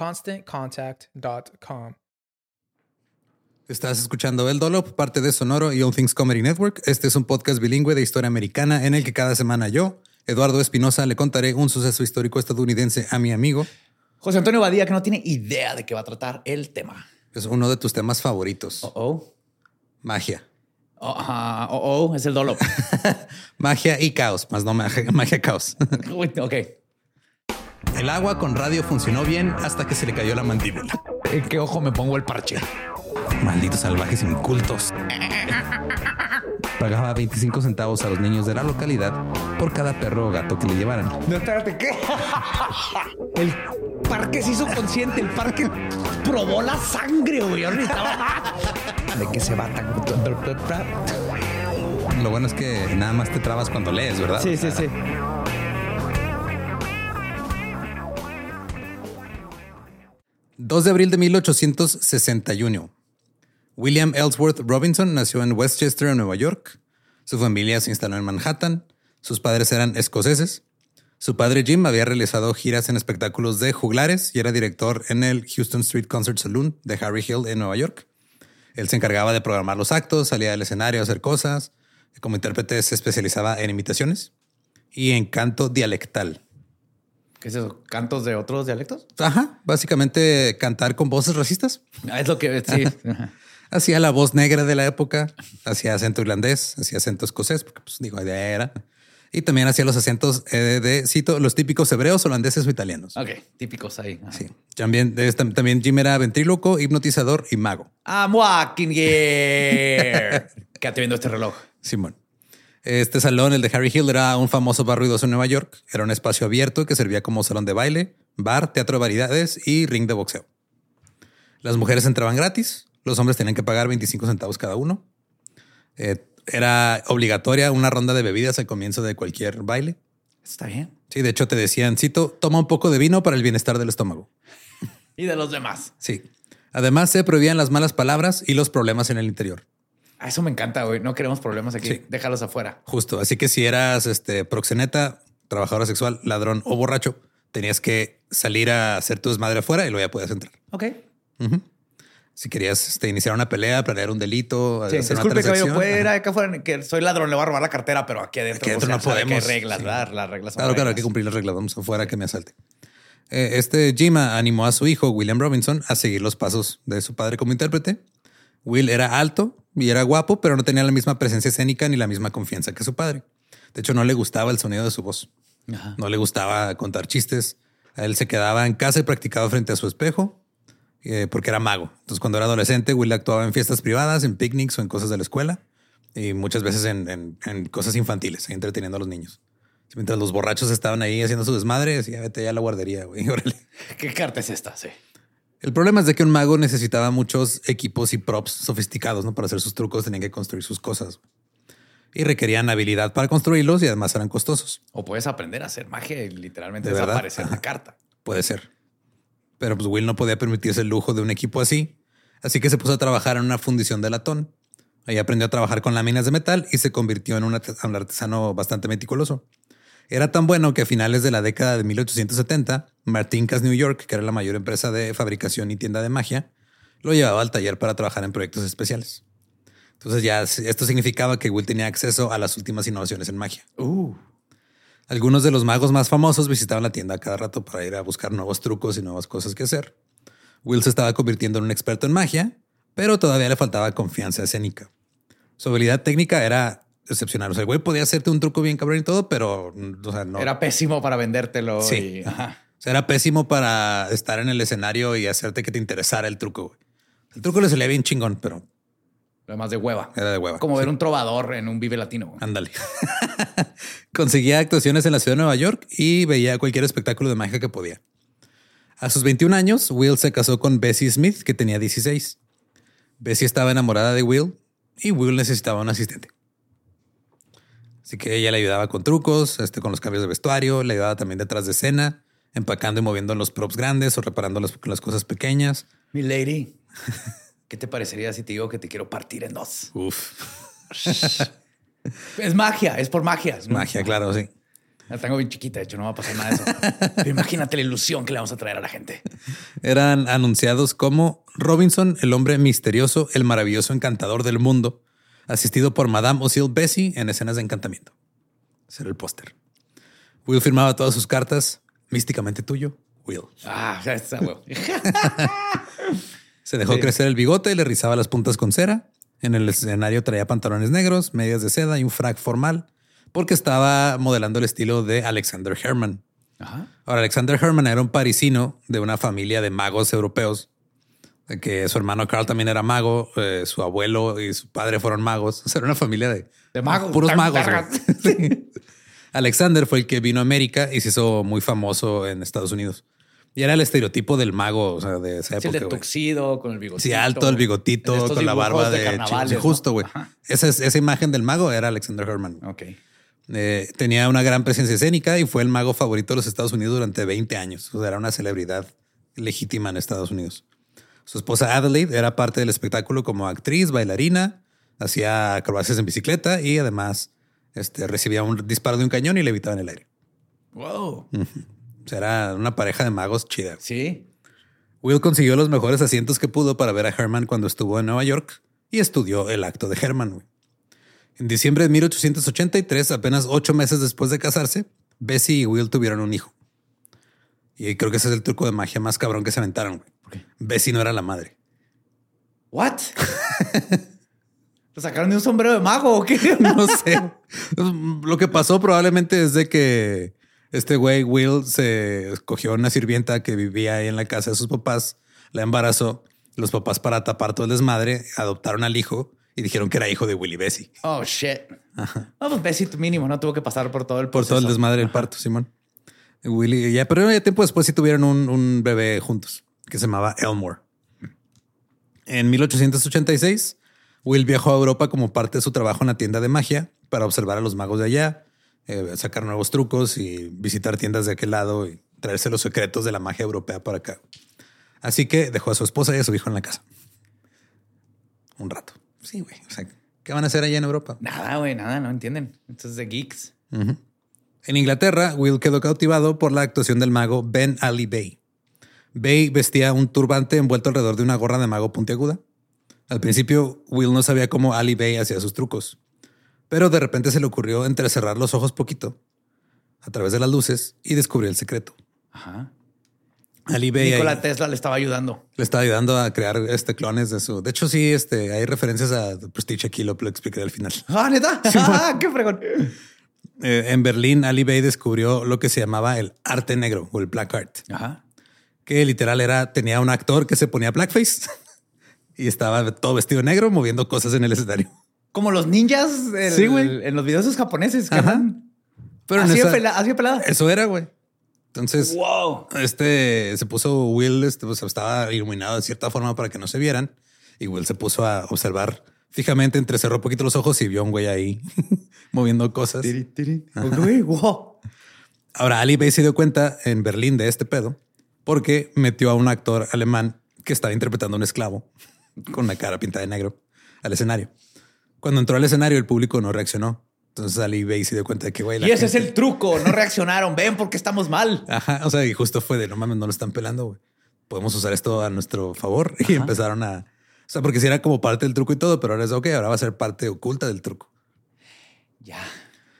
ConstantContact.com. Estás escuchando El Dolop, parte de Sonoro y All Things Comedy Network. Este es un podcast bilingüe de historia americana en el que cada semana yo, Eduardo Espinosa, le contaré un suceso histórico estadounidense a mi amigo José Antonio Badía, que no tiene idea de qué va a tratar el tema. Es uno de tus temas favoritos. Oh, oh. Magia. Oh, oh, oh, es el dolo. Magia y caos, más no magia, magia caos. Ok. El agua con radio funcionó bien hasta que se le cayó la mandíbula. ¿En qué ojo me pongo el parche? Malditos salvajes incultos. Pagaba 25 centavos a los niños de la localidad por cada perro o gato que le llevaran. No, espérate, ¿qué? El parque se hizo consciente, el parque probó la sangre, güey. Ahorita ¿De qué se va tan? Lo bueno es que nada más te trabas cuando lees, ¿verdad? Sí, sí, sí. ...2 de abril de 1861. William Ellsworth Robinson nació en Westchester, Nueva York. Su familia se instaló en Manhattan. Sus padres eran escoceses. Su padre Jim había realizado giras en espectáculos de juglares y era director en el Houston Street Concert Saloon de Harry Hill en Nueva York. Él se encargaba de programar los actos, salía del escenario a hacer cosas. Como intérprete se especializaba en imitaciones y en canto dialectal. ¿Qué es eso? ¿Cantos de otros dialectos? Ajá, básicamente cantar con voces racistas. Ah, es lo que sí. hacía la voz negra de la época, hacía acento irlandés, hacía acento escocés, porque pues digo, era. Y también hacía los acentos eh, de, cito, los típicos hebreos, holandeses o italianos. Ok, típicos ahí. Sí. También, también Jim era ventríloco, hipnotizador y mago. I'm walking here. Quédate viendo este reloj. Simón. Este salón, el de Harry Hill, era un famoso bar ruidoso en Nueva York. Era un espacio abierto que servía como salón de baile, bar, teatro de variedades y ring de boxeo. Las mujeres entraban gratis, los hombres tenían que pagar 25 centavos cada uno. Eh, era obligatoria una ronda de bebidas al comienzo de cualquier baile. Está bien. Sí, de hecho te decían, Cito, toma un poco de vino para el bienestar del estómago. y de los demás. Sí. Además se prohibían las malas palabras y los problemas en el interior. A eso me encanta, güey. No queremos problemas aquí. Déjalos afuera. Justo. Así que si eras este proxeneta, trabajadora sexual, ladrón o borracho, tenías que salir a hacer tu desmadre afuera y luego ya podías entrar. Ok. Si querías este, iniciar una pelea, planear un delito, sí, hacer disculpe, cabello, puede ir acá afuera que soy ladrón, le voy a robar la cartera, pero aquí adentro, aquí adentro no podemos. Hay. Las reglas Claro, claro, hay que cumplir las reglas. Vamos afuera que me asalte. Eh, este Jima animó a su hijo, William Robinson, a seguir los pasos de su padre como intérprete. Will era alto y era guapo, pero no tenía la misma presencia escénica ni la misma confianza que su padre. De hecho, no le gustaba el sonido de su voz. No le gustaba contar chistes. Él se quedaba en casa y practicaba frente a su espejo eh, porque era mago. Entonces, cuando era adolescente, Will actuaba en fiestas privadas, en picnics o en cosas de la escuela y muchas veces en, cosas infantiles, entreteniendo a los niños. Mientras los borrachos estaban ahí haciendo su desmadre, decía, vete ya a la guardería, güey. ¿Qué carta es esta? Sí. El problema es de que un mago necesitaba muchos equipos y props sofisticados, ¿no? Para hacer sus trucos tenían que construir sus cosas. Y requerían habilidad para construirlos y además eran costosos. O puedes aprender a hacer magia y literalmente desaparecer la carta. Puede ser. Pero pues Will no podía permitirse el lujo de un equipo así. Así que se puso a trabajar en una fundición de latón. Ahí aprendió a trabajar con láminas de metal y se convirtió en un artesano bastante meticuloso. Era tan bueno que a finales de la década de 1870, Martinkas New York, que era la mayor empresa de fabricación y tienda de magia, lo llevaba al taller para trabajar en proyectos especiales. Entonces ya esto significaba que Will tenía acceso a las últimas innovaciones en magia. Uh. Algunos de los magos más famosos visitaban la tienda cada rato para ir a buscar nuevos trucos y nuevas cosas que hacer. Will se estaba convirtiendo en un experto en magia, pero todavía le faltaba confianza escénica. Su habilidad técnica era excepcional. O sea, el güey podía hacerte un truco bien cabrón y todo, pero o sea, no. Era pésimo para vendértelo. Sí. O sea, era pésimo para estar en el escenario y hacerte que te interesara el truco. El truco le salía bien chingón, pero. Además de hueva. Era de hueva. Como ver un trovador en un vive latino. Ándale. Conseguía actuaciones en la ciudad de Nueva York y veía cualquier espectáculo de magia que podía. A sus 21 años, Will se casó con Bessie Smith, que tenía 16. Bessie estaba enamorada de Will y Will necesitaba un asistente. Así que ella le ayudaba con trucos, este, con los cambios de vestuario, le ayudaba también detrás de escena, empacando y moviendo los props grandes o reparando las, las cosas pequeñas. Mi lady, ¿qué te parecería si te digo que te quiero partir en dos? Uf. es magia, es por magia. Es magia, claro, sí. La tengo bien chiquita, de hecho, no va a pasar nada de eso. Pero imagínate la ilusión que le vamos a traer a la gente. Eran anunciados como Robinson, el hombre misterioso, el maravilloso encantador del mundo, asistido por Madame Osil Bessie en escenas de encantamiento. Ese era el póster. Will firmaba todas sus cartas, místicamente tuyo, Will. Ah, ya está, Will. Se dejó crecer el bigote y le rizaba las puntas con cera. En el escenario traía pantalones negros, medias de seda y un frac formal, porque estaba modelando el estilo de Alexander Herman. Ahora, Alexander Herman era un parisino de una familia de magos europeos que su hermano Carl también era mago, eh, su abuelo y su padre fueron magos. O sea, era una familia de, de magos, puros magos. Alexander fue el que vino a América y se hizo muy famoso en Estados Unidos. Y era el estereotipo del mago, o sea, de esa época. el de tuxido, con el bigotito. Sí, alto, el bigotito, con la barba de, de justo, güey. Esa, esa imagen del mago era Alexander Herman. Ok. Eh, tenía una gran presencia escénica y fue el mago favorito de los Estados Unidos durante 20 años. O sea, era una celebridad legítima en Estados Unidos. Su esposa Adelaide era parte del espectáculo como actriz, bailarina, hacía acrobacias en bicicleta y además este, recibía un disparo de un cañón y le en el aire. Wow. o sea, era una pareja de magos chida. Sí. Will consiguió los mejores asientos que pudo para ver a Herman cuando estuvo en Nueva York y estudió el acto de Herman. En diciembre de 1883, apenas ocho meses después de casarse, Bessie y Will tuvieron un hijo. Y creo que ese es el truco de magia más cabrón que se aventaron. Bessie no era la madre. What? ¿Lo sacaron de un sombrero de mago o qué? no sé. Lo que pasó probablemente es de que este güey Will se escogió una sirvienta que vivía ahí en la casa de sus papás, la embarazó. Los papás para tapar todo el desmadre adoptaron al hijo y dijeron que era hijo de Willy Bessie. Oh shit. No, pues Bessie mínimo no tuvo que pasar por todo el por todo el desmadre del parto, Simón. Willy, ya, pero ya tiempo después sí tuvieron un, un bebé juntos que se llamaba Elmore. En 1886, Will viajó a Europa como parte de su trabajo en la tienda de magia para observar a los magos de allá, eh, sacar nuevos trucos y visitar tiendas de aquel lado y traerse los secretos de la magia europea para acá. Así que dejó a su esposa y a su hijo en la casa. Un rato. Sí, güey. O sea, ¿qué van a hacer allá en Europa? Nada, güey, nada, no entienden. Esto es de geeks. En Inglaterra, Will quedó cautivado por la actuación del mago Ben Ali Bay. Bay vestía un turbante envuelto alrededor de una gorra de mago puntiaguda. Al principio, Will no sabía cómo Ali Bay hacía sus trucos, pero de repente se le ocurrió entrecerrar los ojos poquito a través de las luces y descubrió el secreto. Ajá. Ali Bay Nikola Tesla le estaba ayudando. Le estaba ayudando a crear este clones de su. De hecho, sí, este hay referencias a Prestige aquí, lo, lo expliqué al final. Ah, neta. Ah, qué fregón. Eh, en Berlín, Ali Bey descubrió lo que se llamaba el arte negro o el black art, Ajá. Que literal era, tenía un actor que se ponía blackface y estaba todo vestido negro moviendo cosas en el escenario. Como los ninjas el- Sí, güey. en los videos esos japoneses. Que Ajá. andan Pero así, de esa- pela- así pelada. eso era, güey. Entonces, Wow. este se puso Will, este, pues, estaba iluminado de cierta forma para que no se vieran. Y Will se puso a observar fijamente, entrecerró un poquito los ojos y vio a un güey ahí moviendo cosas. Tiri, tiri. Ok, wow. Ahora, Ali Bay se dio cuenta en Berlín de este pedo porque metió a un actor alemán que estaba interpretando a un esclavo con una cara pintada de negro al escenario. Cuando entró al escenario, el público no reaccionó. Entonces Ali Bay se dio cuenta de que, güey, la Y ese es el truco. No reaccionaron. Ven porque estamos mal. Ajá, o sea, y justo fue de no mames, no lo están pelando, güey. Podemos usar esto a nuestro favor y empezaron a, o sea, porque si era como parte del truco y todo, pero ahora es ok, ahora va a ser parte oculta del truco. Ya.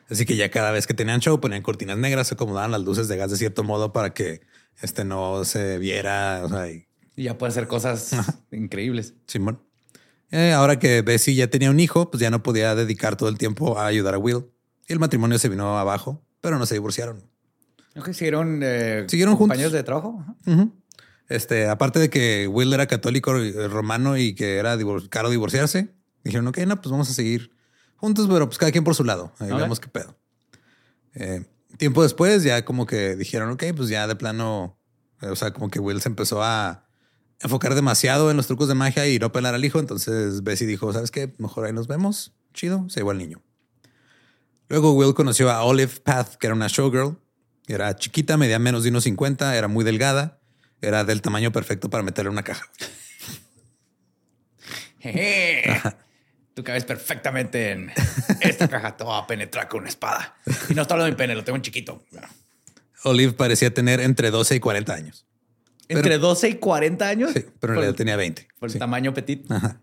Así que ya cada vez que tenían show ponían cortinas negras, se acomodaban las luces de gas de cierto modo para que este no se viera, o sea, y Y ya puede hacer cosas increíbles. Simón. Eh, ahora que Bessie ya tenía un hijo, pues ya no podía dedicar todo el tiempo a ayudar a Will. Y el matrimonio se vino abajo, pero no se divorciaron. Ok, siguieron, eh, Siguieron juntos. compañeros de trabajo. Este, aparte de que Will era católico eh, romano y que era divor- caro divorciarse, dijeron, ok, no, pues vamos a seguir juntos, pero pues cada quien por su lado. Ahí Ok. vemos qué pedo. Eh, tiempo después, ya como que dijeron, ok, pues ya de plano, eh, o sea, como que Will se empezó a enfocar demasiado en los trucos de magia y no pelar al hijo. Entonces Bessie dijo, ¿sabes qué? Mejor ahí nos vemos. Chido, se llevó al niño. Luego Will conoció a Olive Path, que era una showgirl. Era chiquita, medía menos de unos 50, era muy delgada. Era del tamaño perfecto para meterle en una caja. Tú cabes perfectamente en esta caja. Te voy a penetrar con una espada. Y no está hablando de mi pene, lo tengo en chiquito. Olive parecía tener entre 12 y 40 años. Entre 12 y 40 años. Sí, pero en realidad tenía 20. Por el Sí. tamaño petit. Ajá.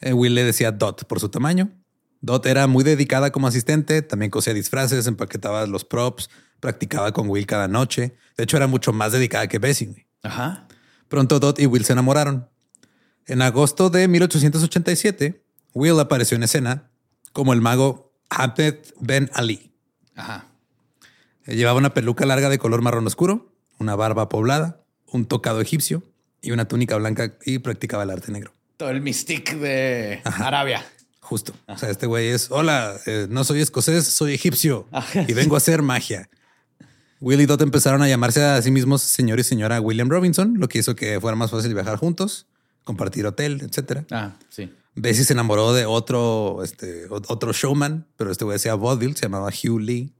Eh, Will le decía Dot por su tamaño. Dot era muy dedicada como asistente, también cosía disfraces, empaquetaba los props, practicaba con Will cada noche. De hecho, era mucho más dedicada que Bessie. Ajá. Pronto Dot y Will se enamoraron. En agosto de 1887, Will apareció en escena como el mago Ahmed Ben Ali. Ajá. Eh, Llevaba una peluca larga de color marrón oscuro, una barba poblada, un tocado egipcio y una túnica blanca y practicaba el arte negro. Todo el mystique de Arabia. Justo. O sea, este güey es, hola, eh, no soy escocés, soy egipcio Ajá. y vengo a hacer magia. Will y Dot empezaron a llamarse a sí mismos señor y señora William Robinson, lo que hizo que fuera más fácil viajar juntos, compartir hotel, etcétera. Ah, sí. Bessie se enamoró de otro, este, otro showman, pero este güey decía vaudeville, se llamaba Hugh Lee.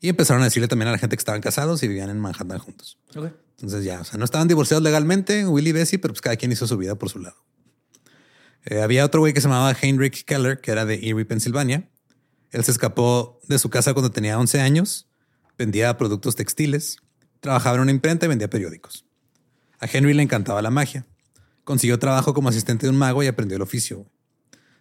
Y empezaron a decirle también a la gente que estaban casados y vivían en Manhattan juntos. Entonces ya, o sea, no estaban divorciados legalmente, Will y Bessie, pero pues cada quien hizo su vida por su lado. Eh, había otro güey que se llamaba Heinrich Keller, que era de Erie, Pensilvania. Él se escapó de su casa cuando tenía 11 años, vendía productos textiles, trabajaba en una imprenta y vendía periódicos. A Henry le encantaba la magia. Consiguió trabajo como asistente de un mago y aprendió el oficio.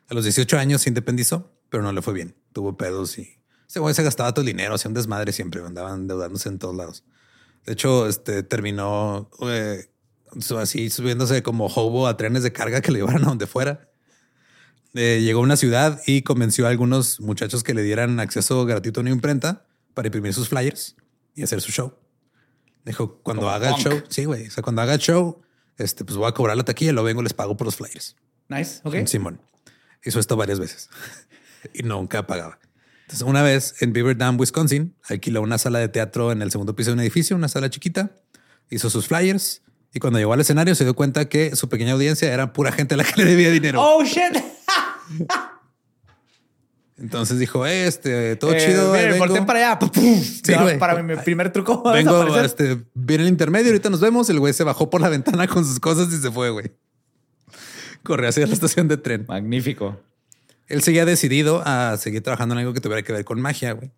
A los 18 años se independizó, pero no le fue bien. Tuvo pedos y ese güey se gastaba todo el dinero, hacía un desmadre siempre, andaban endeudándose en todos lados. De hecho, este terminó eh, así subiéndose como hobo a trenes de carga que le llevaran a donde fuera. Eh, llegó a una ciudad y convenció a algunos muchachos que le dieran acceso gratuito a una imprenta para imprimir sus flyers y hacer su show. Dijo, cuando Como haga el punk. show, sí, güey. O sea, cuando haga el show, este, pues voy a cobrar la taquilla, lo vengo, les pago por los flyers. Nice. Ok. Simón. Hizo esto varias veces y nunca pagaba. Entonces, una vez en Beaver Dam, Wisconsin, alquiló una sala de teatro en el segundo piso de un edificio, una sala chiquita, hizo sus flyers y cuando llegó al escenario se dio cuenta que su pequeña audiencia era pura gente a la que le debía dinero. Oh, shit. Entonces dijo, "Eh, este, todo Eh, chido. miren, vengo. volteen para allá. Sí, güey. para mi primer truco. a Vengo, desaparecer. este, viene el intermedio, ahorita nos vemos. El güey se bajó por la ventana con sus cosas y se fue, güey. Corrió hacia la estación de tren. Magnífico. Él seguía decidido a seguir trabajando en algo que tuviera que ver con magia, güey.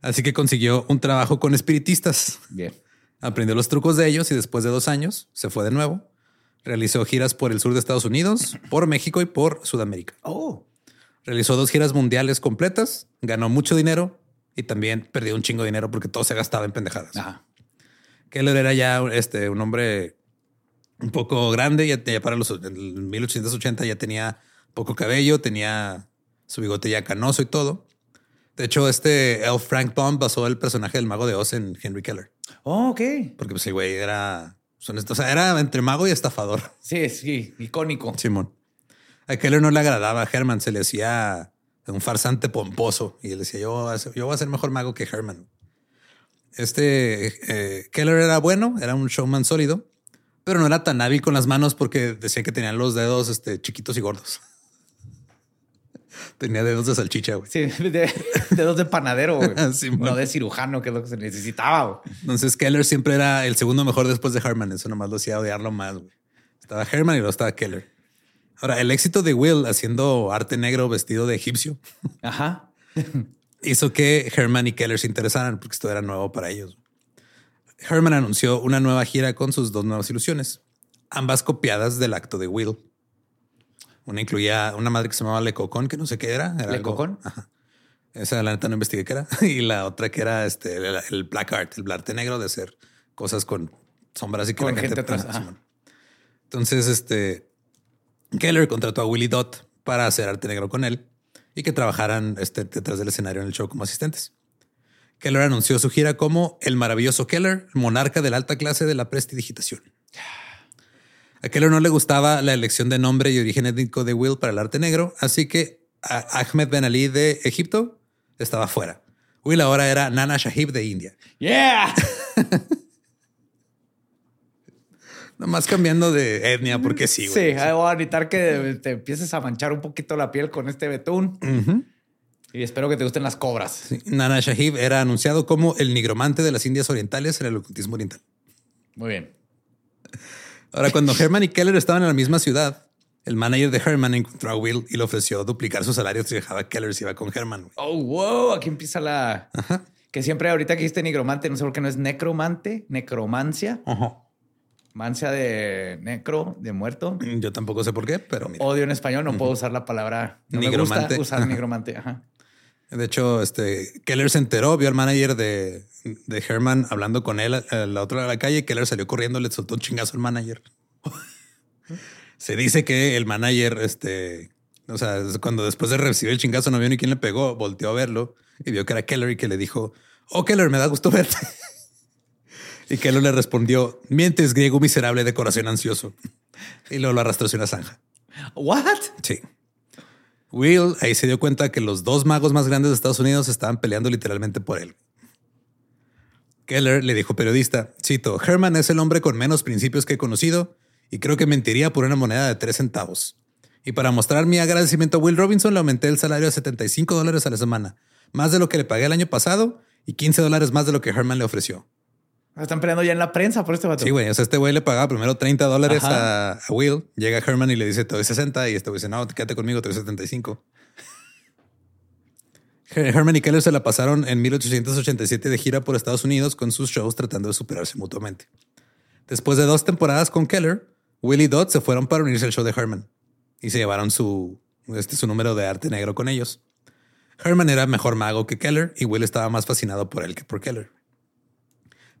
Así que consiguió un trabajo con espiritistas. Bien. Aprendió los trucos de ellos y después de dos años se fue de nuevo. Realizó giras por el sur de Estados Unidos, por México y por Sudamérica. Oh. Realizó dos giras mundiales completas, ganó mucho dinero y también perdió un chingo de dinero porque todo se gastaba en pendejadas. Ajá. Keller era ya este, un hombre un poco grande, ya, ya para los en 1880 ya tenía poco cabello, tenía su bigote ya canoso y todo. De hecho, este Elf Frank Baum basó el personaje del mago de Oz en Henry Keller. Oh, ok. Porque pues el güey era... Son estos, o sea, era entre mago y estafador. Sí, sí, icónico. Simón. A Keller no le agradaba a Herman, se le hacía un farsante pomposo y él decía, yo, voy a ser- yo voy a ser mejor mago que Herman. Este eh, Keller era bueno, era un showman sólido, pero no era tan hábil con las manos porque decía que tenían los dedos este, chiquitos y gordos. Tenía dedos de salchicha, güey. Sí, de, dedos de panadero, güey. No de cirujano, que es lo que se necesitaba. güey. Entonces Keller siempre era el segundo mejor después de Herman. Eso nomás lo hacía odiarlo más. güey. Estaba Herman y luego estaba Keller. Ahora, el éxito de Will haciendo arte negro vestido de egipcio Ajá. hizo que Herman y Keller se interesaran porque esto era nuevo para ellos. Herman anunció una nueva gira con sus dos nuevas ilusiones, ambas copiadas del acto de Will. Una incluía una madre que se llamaba Le Cocón, que no sé qué era. era ¿Le algo- Cocón? Ajá. Esa la neta no investigué qué era. Y la otra que era este, el, el black art, el arte negro de hacer cosas con sombras y que Con la gente atrás, ajá. Simón. Entonces, este Keller contrató a Willie Dot para hacer arte negro con él y que trabajaran este, detrás del escenario en el show como asistentes. Keller anunció su gira como el maravilloso Keller, monarca de la alta clase de la prestidigitación. A Keller no le gustaba la elección de nombre y origen étnico de Will para el arte negro, así que Ahmed Ben Ali de Egipto estaba fuera. Will ahora era Nana Shahib de India. Yeah. Nomás cambiando de etnia porque sí, Sí, güey. ahí voy a evitar que te empieces a manchar un poquito la piel con este betún. Y espero que te gusten las cobras. Sí, Nana Shahib era anunciado como el nigromante de las Indias Orientales en el ocultismo oriental. Muy bien. Ahora, cuando Herman y Keller estaban en la misma ciudad, el manager de Herman encontró a Will y le ofreció duplicar su salario si dejaba a Keller si iba con Herman. Oh, wow. Aquí empieza la. Que siempre ahorita que dijiste nigromante, no sé por qué no es necromante, necromancia, mancia de necro, de muerto. Yo tampoco sé por qué, pero mira. Odio en español, no puedo usar la palabra. No me Nigromante. gusta usar nigromante. Ajá. De hecho, este Keller se enteró, vio al manager de, de Herman hablando con él a la otra de la calle. Keller salió corriendo, le soltó un chingazo al manager. se dice que el manager, este, o sea, cuando después de recibir el chingazo no vio ni quién le pegó, volteó a verlo y vio que era Keller y que le dijo, oh Keller, me da gusto verte. Y Keller le respondió, mientes griego miserable de corazón ansioso. Y luego lo arrastró hacia una zanja. What? Sí. Will ahí se dio cuenta que los dos magos más grandes de Estados Unidos estaban peleando literalmente por él. Keller le dijo periodista, cito, Herman es el hombre con menos principios que he conocido y creo que mentiría por una moneda de tres centavos. Y para mostrar mi agradecimiento a Will Robinson le aumenté el salario a 75 dólares a la semana, más de lo que le pagué el año pasado y 15 dólares más de lo que Herman le ofreció. Están peleando ya en la prensa por este vato. Sí, güey. O sea, este güey le pagaba primero 30 dólares a, a Will. Llega Herman y le dice, te doy 60. Y este güey dice, no, quédate conmigo, te doy 75. Her- Herman y Keller se la pasaron en 1887 de gira por Estados Unidos con sus shows tratando de superarse mutuamente. Después de dos temporadas con Keller, Will y Dot se fueron para unirse al show de Herman y se llevaron su, este, su número de arte negro con ellos. Herman era mejor mago que Keller y Will estaba más fascinado por él que por Keller.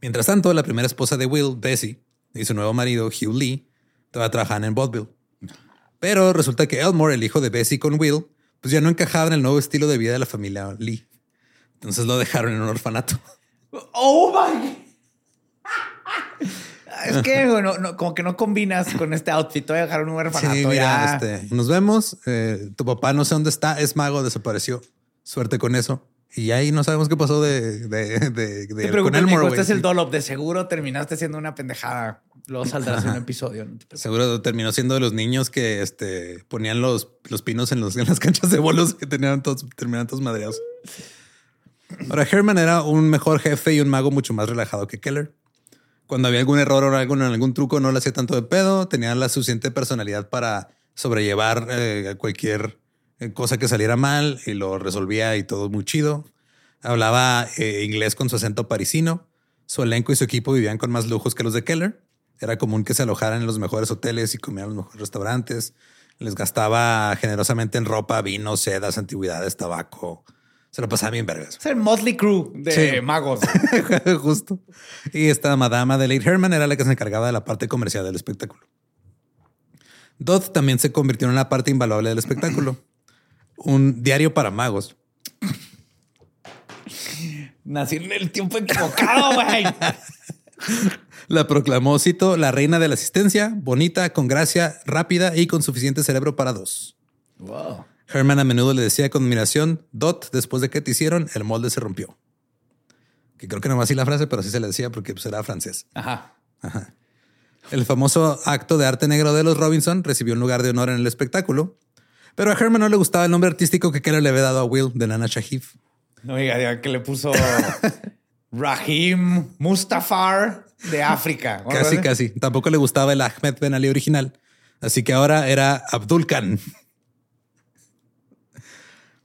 Mientras tanto, la primera esposa de Will, Bessie, y su nuevo marido, Hugh Lee, todavía trabajaban en vaudeville. Pero resulta que Elmore, el hijo de Bessie con Will, pues ya no encajaba en el nuevo estilo de vida de la familia Lee. Entonces lo dejaron en un orfanato. Oh my. Es que bueno, no, como que no combinas con este outfit. Te voy a dejar un orfanato Sí, mira, ya. este, nos vemos. Eh, tu papá no sé dónde está, es mago, desapareció. Suerte con eso. Y ahí no sabemos qué pasó de, de, de, de- Te con Elmore, este es el Sí. Dolop. De seguro terminaste siendo una pendejada. Luego saldrás en un episodio. no te preocupes. Seguro terminó siendo de los niños que este, ponían los, los pinos en, los, en las canchas de bolos que tenían todos, terminaban todos madreados. Ahora, Herman era un mejor jefe y un mago mucho más relajado que Keller. Cuando había algún error o algo en algún truco, no le hacía tanto de pedo. Tenía la suficiente personalidad para sobrellevar eh, cualquier cosa que saliera mal y lo resolvía y todo muy chido. Hablaba eh, inglés con su acento parisino. Su elenco y su equipo vivían con más lujos que los de Keller. Era común que se alojaran en los mejores hoteles y comieran en los mejores restaurantes. Les gastaba generosamente en ropa, vino, sedas, antigüedades, tabaco. Se lo pasaba bien vergas. Es el Motley Crew de Sí. magos. Justo. Y esta madama de Late Herman era la que se encargaba de la parte comercial del espectáculo. Dodd también se convirtió en una parte invaluable del espectáculo. Un diario para magos. Nací en el tiempo equivocado, güey. La proclamó, cito, la reina de la asistencia, bonita, con gracia, rápida y con suficiente cerebro para dos. wow. Herman a menudo le decía con admiración, Dot, después de que te hicieron, el molde se rompió. Que creo que no va así la frase, pero sí se le decía porque pues, era francés. Ajá. El famoso acto de arte negro de los Robinson recibió un lugar de honor en el espectáculo, pero a Herman no le gustaba el nombre artístico que Keller le había dado a Will de Nana Shahif. No diga, que le puso Rahim Mustafar de África. ¿O algo Casi, casi. Tampoco le gustaba el Ahmed Ben Ali original. Así que ahora era Abdul Khan.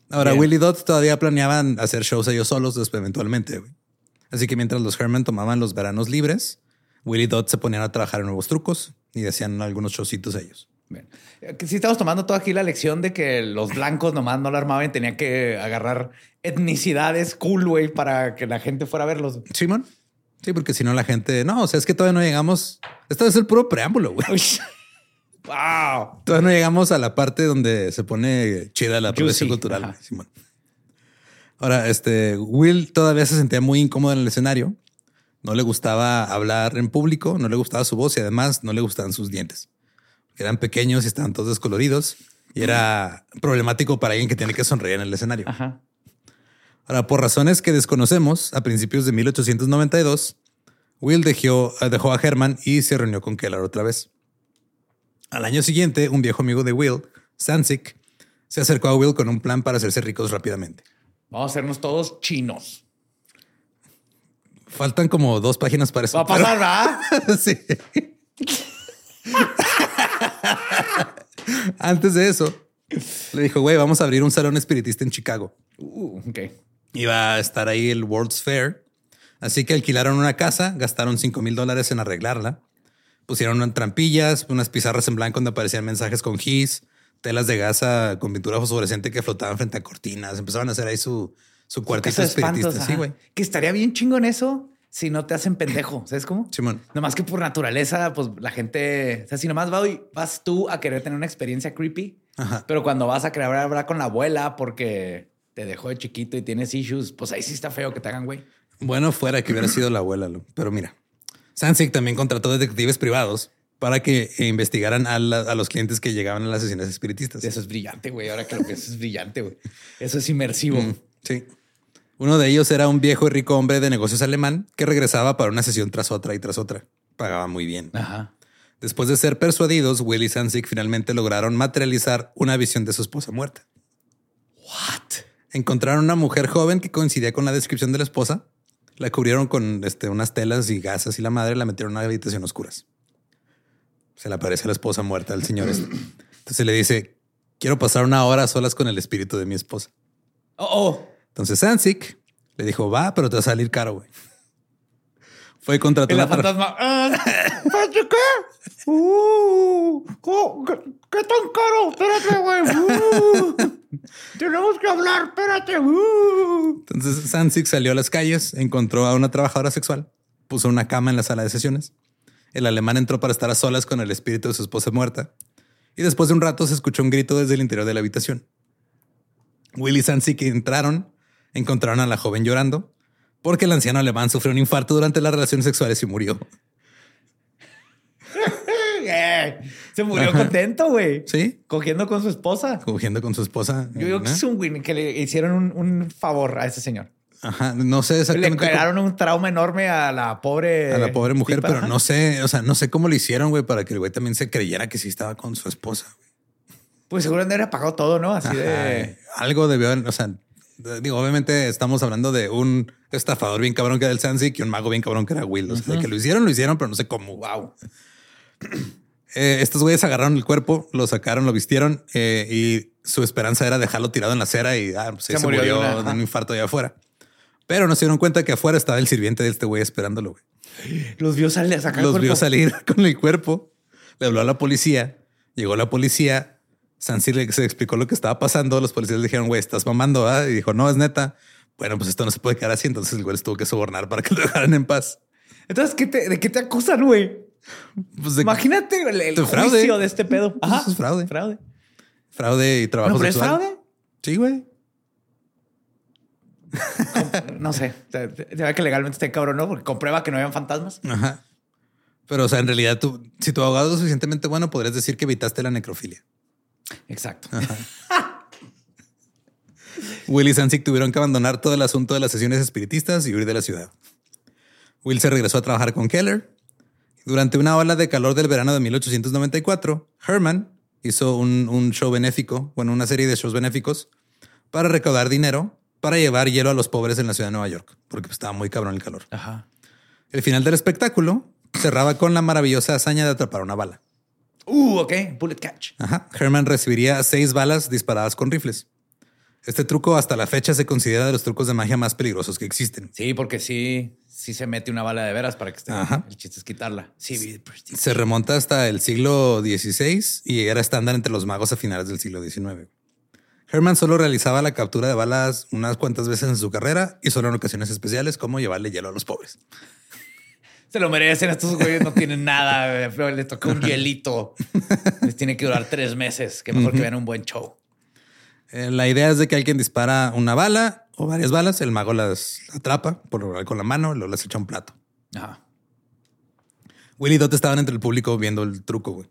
Ahora, Bien. Will y Dot todavía planeaban hacer shows ellos solos después, eventualmente. güey. Así que mientras los Herman tomaban los veranos libres, Will y Dot se ponían a trabajar en nuevos trucos y hacían algunos showcitos ellos. Bien. Eh, Sí estamos tomando toda aquí la lección de que los blancos nomás no la armaban y tenían que agarrar etnicidades cool, güey, para que la gente fuera a verlos. Simón. Sí, porque si no la gente... No, o sea, es que todavía no llegamos... Esto es el puro preámbulo, güey. Wow. Todavía no llegamos a la parte donde se pone chida la Juicy. cultural. Simón. Ahora, este Will todavía se sentía muy incómodo en el escenario. No le gustaba hablar en público, no le gustaba su voz y además no le gustaban sus dientes. Eran pequeños y estaban todos descoloridos y era problemático para alguien que tiene que sonreír en el escenario. Ajá. Ahora, por razones que desconocemos, a principios de 1892, Will dejó, eh, dejó a Herman y se reunió con Keller otra vez. Al año siguiente, un viejo amigo de Will, Sansick, se acercó a Will con un plan para hacerse ricos rápidamente. Vamos a hacernos todos chinos. Faltan como dos páginas para eso. Va a pasar, ¿verdad? pero- sí. Antes de eso, le dijo, güey, vamos a abrir un salón espiritista en Chicago. Uh, ok. Iba a estar ahí el World's Fair. Así que alquilaron una casa, gastaron 5 mil dólares en arreglarla. Pusieron trampillas, unas pizarras en blanco donde aparecían mensajes con gis, telas de gasa con pintura fosforescente que flotaban frente a cortinas. Empezaron a hacer ahí su, su cuartito espiritista. Sí, güey. Que estaría bien chingón eso si no te hacen pendejo. ¿Sabes cómo? Simón. Nomás que por naturaleza, pues la gente, o sea, si nomás va y vas tú a querer tener una experiencia creepy, Ajá. pero cuando vas a querer hablar con la abuela porque te dejó de chiquito y tienes issues, pues ahí sí está feo que te hagan güey. Bueno, fuera que hubiera sido la abuela, pero mira, Sansick también contrató detectives privados para que investigaran a, la- a los clientes que llegaban a las sesiones espiritistas. Eso es brillante, güey. Ahora que lo pienso, es brillante, güey. Eso es inmersivo. Mm, sí. Uno de ellos era un viejo y rico hombre de negocios alemán que regresaba para una sesión tras otra y tras otra. Pagaba muy bien. Ajá. Después de ser persuadidos, Will y Sansick finalmente lograron materializar una visión de su esposa muerta. What? Encontraron una mujer joven que coincidía con la descripción de la esposa. La cubrieron con este, unas telas y gasas y la madre la metieron en una habitación oscuras. Se le aparece la esposa muerta al señor. este. Entonces le dice, quiero pasar una hora a solas con el espíritu de mi esposa. Oh, oh. Entonces Sansick le dijo, va, pero te va a salir caro, güey. Fue y contrató Y la fantasma. ah, ¿Espérate, qué? Uh. ¿qué, qué tan caro? Espérate, güey. Uh, tenemos que hablar. Espérate. Uh. Entonces Sansick salió a las calles, encontró a una trabajadora sexual, puso una cama en la sala de sesiones. El alemán entró para estar a solas con el espíritu de su esposa muerta. Y después de un rato se escuchó un grito desde el interior de la habitación. Will y Sansick entraron, encontraron a la joven llorando, porque el anciano alemán sufrió un infarto durante las relaciones sexuales y murió. Eh, Se murió contento, güey. Sí, Cogiendo con su esposa. cogiendo con su esposa. Yo digo que ¿no? es un win que le hicieron un, un favor a ese señor. Ajá, no sé Le exactamente. cómo- crearon un trauma enorme a la pobre. a la pobre mujer, tipa. pero no sé, o sea, no sé cómo lo hicieron, güey, para que el güey también se creyera que sí estaba con su esposa. Pues seguramente era pagado todo, ¿no? Así de. Algo debió, o sea, digo, obviamente estamos hablando de un estafador bien cabrón que era el Sansick y un mago bien cabrón que era Will. O sea, que lo hicieron, lo hicieron, pero no sé cómo. Wow. Eh, estos güeyes agarraron el cuerpo, lo sacaron, lo vistieron eh, y su esperanza era dejarlo tirado en la acera y ah, pues, Se se, murió de una, un infarto allá afuera. Pero no se dieron cuenta que afuera estaba el sirviente de este güey esperándolo. güey. Los vio salir a sacar Los vio salir con el cuerpo, le habló a la policía, llegó la policía, Sansi le se explicó lo que estaba pasando, los policías le dijeron, güey, estás mamando, ¿ah? Y dijo, no, es neta. Bueno, pues esto no se puede quedar así, entonces el güey les tuvo que sobornar para que lo dejaran en paz. Entonces, ¿qué te- ¿de qué te acusan, güey? Pues de Imagínate el, el fraude. juicio de este pedo. Pues eso es fraude. Fraude. fraude y trabajo No, pero es fraude. Sí, güey. No sé. Se ve que legalmente está cabrón, ¿no? Porque comprueba que no habían fantasmas. Ajá. Pero, o sea, en realidad, tú, si tu abogado es suficientemente bueno, podrías decir que evitaste la necrofilia. Exacto. Will y Sansik tuvieron que abandonar todo el asunto de las sesiones espiritistas y huir de la ciudad. Will se regresó a trabajar con Keller. Durante una ola de calor del verano de 1894, Herman hizo un, un show benéfico, bueno, una serie de shows benéficos para recaudar dinero para llevar hielo a los pobres en la ciudad de Nueva York, porque pues, estaba muy cabrón el calor. Ajá. El final del espectáculo cerraba con la maravillosa hazaña de atrapar una bala. Uh, ok. Bullet catch. Ajá. Herman recibiría seis balas disparadas con rifles. Este truco hasta la fecha se considera de los trucos de magia más peligrosos que existen. Sí, porque sí, sí se mete una bala de veras para que esté. Ajá. El chiste es quitarla. Sí, Prestige. Se remonta hasta el siglo XVI y era estándar entre los magos a finales del siglo XIX. Herman solo realizaba la captura de balas unas cuantas veces en su carrera y solo en ocasiones especiales como llevarle hielo a los pobres. Se lo merecen. Estos güeyes no tienen nada. Les toca un hielito. Les tiene que durar tres meses. Que mejor que vean un buen show. Eh, La idea es de que alguien dispara una bala o varias balas, el mago las atrapa por con la mano, luego las echa a un plato. Ajá. Will y Dot estaban entre el público viendo el truco. güey.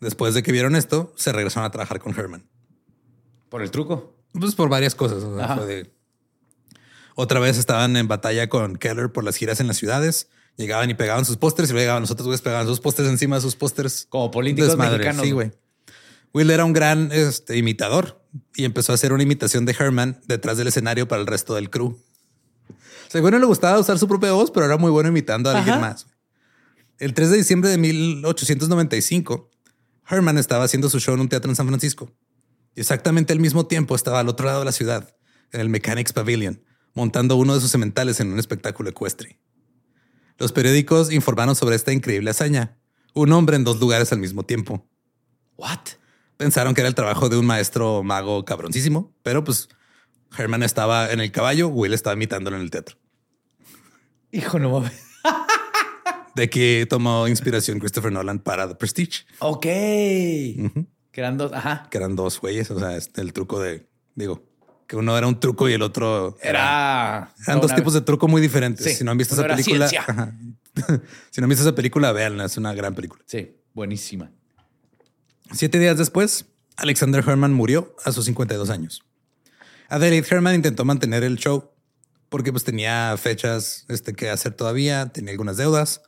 Después de que vieron esto, se regresaron a trabajar con Herman. Por el truco. Pues por varias cosas. o sea, de- Otra vez estaban en batalla con Keller por las giras en las ciudades. Llegaban y pegaban sus pósters y luego llegaban los otros güeyes, pegaban sus pósters encima de sus pósters. Como políticos Desmadre, mexicanos. Sí, güey. Will era un gran este, imitador y empezó a hacer una imitación de Herman detrás del escenario para el resto del crew. Según él le gustaba usar su propia voz, pero era muy bueno imitando a alguien Ajá. más. El 3 de diciembre de 1895, Herman estaba haciendo su show en un teatro en San Francisco. Y exactamente al mismo tiempo estaba al otro lado de la ciudad, en el Mechanics Pavilion, montando uno de sus sementales en un espectáculo ecuestre. Los periódicos informaron sobre esta increíble hazaña. Un hombre en dos lugares al mismo tiempo. What? Pensaron que era el trabajo de un maestro mago cabroncísimo, pero pues Herman estaba en el caballo, Will estaba imitándolo en el teatro. Hijo, no mames. De que tomó inspiración Christopher Nolan para The Prestige, Ok. Que eran dos. Ajá. que eran dos güeyes. O sea, este, el truco de, digo, que uno era un truco y el otro Era. Eran dos tipos de truco muy diferentes. Sí, si no han visto uno esa era película, si no han visto esa película, véanla. Es una gran película. Sí, buenísima. Siete días después, Alexander Herman murió a sus 52 años. Adelaide Herman intentó mantener el show porque pues tenía fechas este, que hacer todavía, tenía algunas deudas.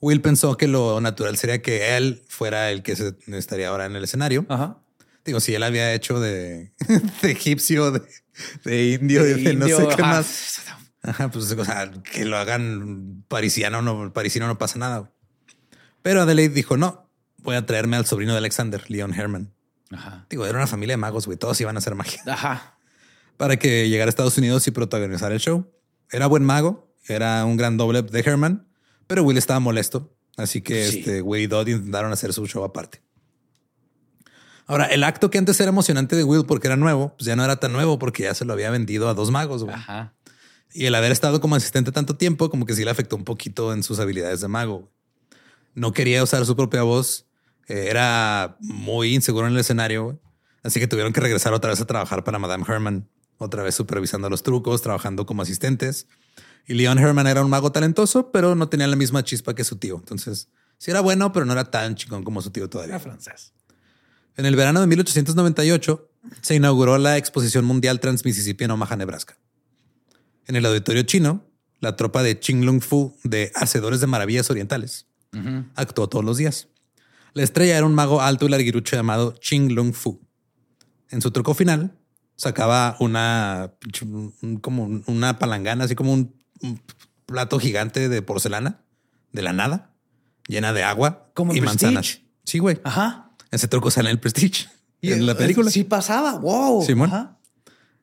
Will pensó que lo natural sería que él fuera el que se estaría ahora en el escenario. Ajá. Digo, si él había hecho de, de egipcio, de, de indio, de, no sé qué ajá. más. Ajá, pues o sea, que lo hagan parisiano, no, parisino no pasa nada. Pero Adelaide dijo, no, voy a traerme al sobrino de Alexander, Leon Herman. Ajá. Digo, era una familia de magos, güey, todos iban a hacer magia. Ajá. Para que llegara a Estados Unidos y protagonizar el show. Era buen mago, era un gran doble de Herman, pero Will estaba molesto. Así que Sí. este, Will y Dodd intentaron hacer su show aparte. Ahora, el acto que antes era emocionante de Will porque era nuevo, pues ya no era tan nuevo porque ya se lo había vendido a dos magos. güey. Ajá. Y el haber estado como asistente tanto tiempo, como que sí le afectó un poquito en sus habilidades de mago. No quería usar su propia voz. eh, era muy inseguro en el escenario. güey. Así que tuvieron que regresar otra vez a trabajar para Madame Herman, otra vez supervisando los trucos, trabajando como asistentes. Y Leon Herman era un mago talentoso, pero no tenía la misma chispa que su tío. Entonces, sí era bueno, pero no era tan chingón como su tío todavía. Era francés. En el verano de 1898 se inauguró la Exposición Mundial Trans-Mississippi en Omaha, Nebraska. En el auditorio chino, la tropa de Ching Lung Fu de Hacedores de Maravillas Orientales actuó todos los días. La estrella era un mago alto y larguirucho llamado Ching Lung Fu. En su truco final, sacaba una un- como un- una palangana, así como un, un plato gigante de porcelana de la nada, llena de agua Como y Prestige. manzanas. Sí, güey. Ajá. Ese truco sale en el Prestige. en la película. Sí pasaba. Wow. Simón. Ajá.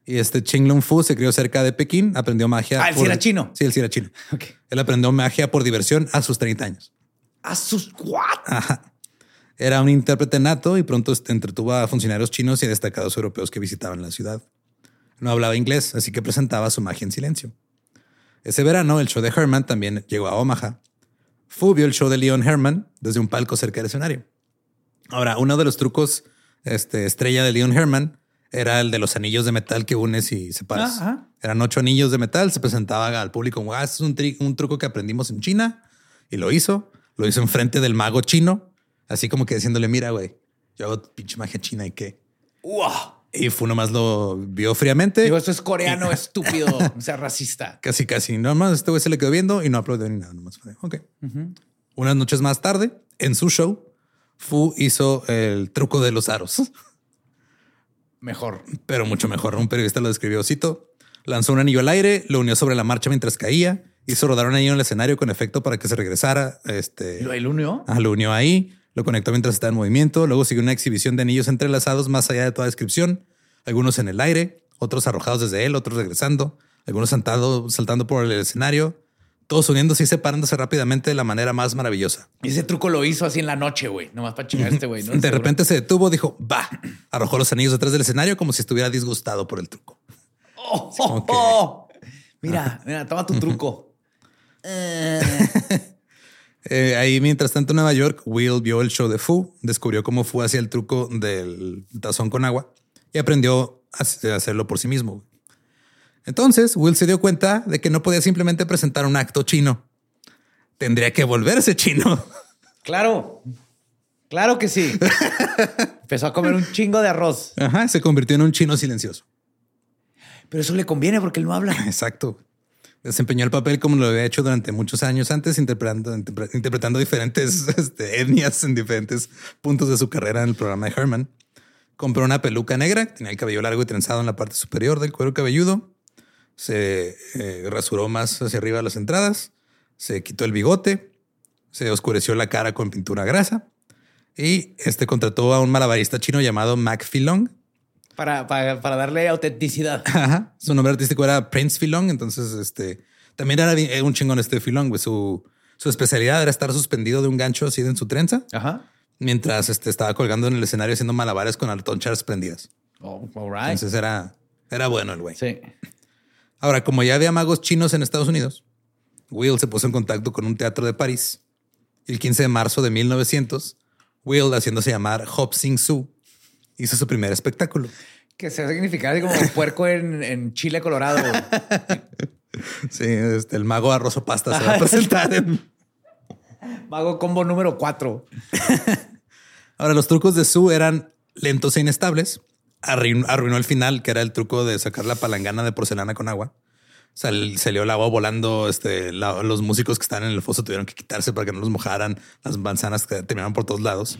Y este Ching Lung Fu se crió cerca de Pekín, aprendió magia. Ah, él sí era chino. Sí, él sí era chino. Ok. Él aprendió magia por diversión a sus 30 años. A sus what? Ajá. Era un intérprete nato y pronto este, entretuvo a funcionarios chinos y destacados europeos que visitaban la ciudad. No hablaba inglés, así que presentaba su magia en silencio. Ese verano, el show de Herman también llegó a Omaha. Fu vio el show de Leon Herman desde un palco cerca del escenario. Ahora, uno de los trucos este, estrella de Leon Herman era el de los anillos de metal que unes y separas. Ah, ajá. Eran ocho anillos de metal. Se presentaba al público como, ah, este es un, un truco que aprendimos en China y lo hizo. Lo hizo enfrente del mago chino, así como que diciéndole, mira, güey, yo hago pinche magia china y qué. ¡Wow! Y Fu nomás lo vio fríamente. Digo, esto es coreano, estúpido, o sea, racista. Casi, casi. Nomás este güey se le quedó viendo y no aplaudió ni nada. Nomás fue ok. Unas noches más tarde, en su show, Fu hizo el truco de los aros, Mejor. pero mucho mejor. Un periodista lo describió, cito, lanzó un anillo al aire, lo unió sobre la marcha mientras caía, hizo rodar un anillo en el escenario con efecto para que se regresara. Este, ¿Lo el unió? Ah, lo unió ahí, lo conectó mientras estaba en movimiento, luego siguió una exhibición de anillos entrelazados más allá de toda descripción, algunos en el aire, otros arrojados desde él, otros regresando, algunos saltando por el escenario, todos uniéndose y separándose rápidamente de la manera más maravillosa. Y ese truco lo hizo así en la noche, güey. Nomás para chingar este güey. ¿no? De Seguro. repente se detuvo, dijo, va, arrojó los anillos detrás del escenario como si estuviera disgustado por el truco. Oh, que- oh. Mira, mira, toma tu truco. Eh, Eh, ahí, mientras tanto, en Nueva York, Will vio el show de Fu, descubrió cómo Fu hacía el truco del tazón con agua y aprendió a hacerlo por sí mismo. Entonces, Will se dio cuenta de que no podía simplemente presentar un acto chino. Tendría que volverse chino. claro, claro que sí. Empezó a comer un chingo de arroz. Ajá, se convirtió en un chino silencioso. Pero eso le conviene porque él no habla. Exacto. Desempeñó el papel como lo había hecho durante muchos años antes, interpretando, interpre- interpretando diferentes este, etnias en diferentes puntos de su carrera en el programa de Herman. Compró una peluca negra, tenía el cabello largo y trenzado en la parte superior del cuero cabelludo. Se eh, rasuró más hacia arriba las entradas. Se quitó el bigote. Se oscureció la cara con pintura grasa. Y este contrató a un malabarista chino llamado Mac Filong Para, para, para darle autenticidad. Ajá. Su nombre artístico era Prince Filong. Entonces, este también era un chingón este Filong. güey. Su, su especialidad era estar suspendido de un gancho así en su trenza Ajá. mientras este, estaba colgando en el escenario haciendo malabares con antorchas prendidas. Oh, all right. Entonces era, era bueno el güey. Sí. Ahora, como ya había magos chinos en Estados Unidos, Will se puso en contacto con un teatro de París. El 15 de marzo de 1900, Will, haciéndose llamar Hop Sing Su, hizo su primer espectáculo. Que se va a significar como puerco en, en Chile, Colorado. Sí, este, el mago arroz o pasta se va a presentar en, Mago combo número cuatro. Ahora, los trucos de Su eran lentos e inestables. Arruinó, arruinó el final, que era el truco de sacar la palangana de porcelana con agua. Sal- salió el agua volando. Este, la- los músicos que estaban en el foso tuvieron que quitarse para que no los mojaran. Las manzanas que terminaron por todos lados.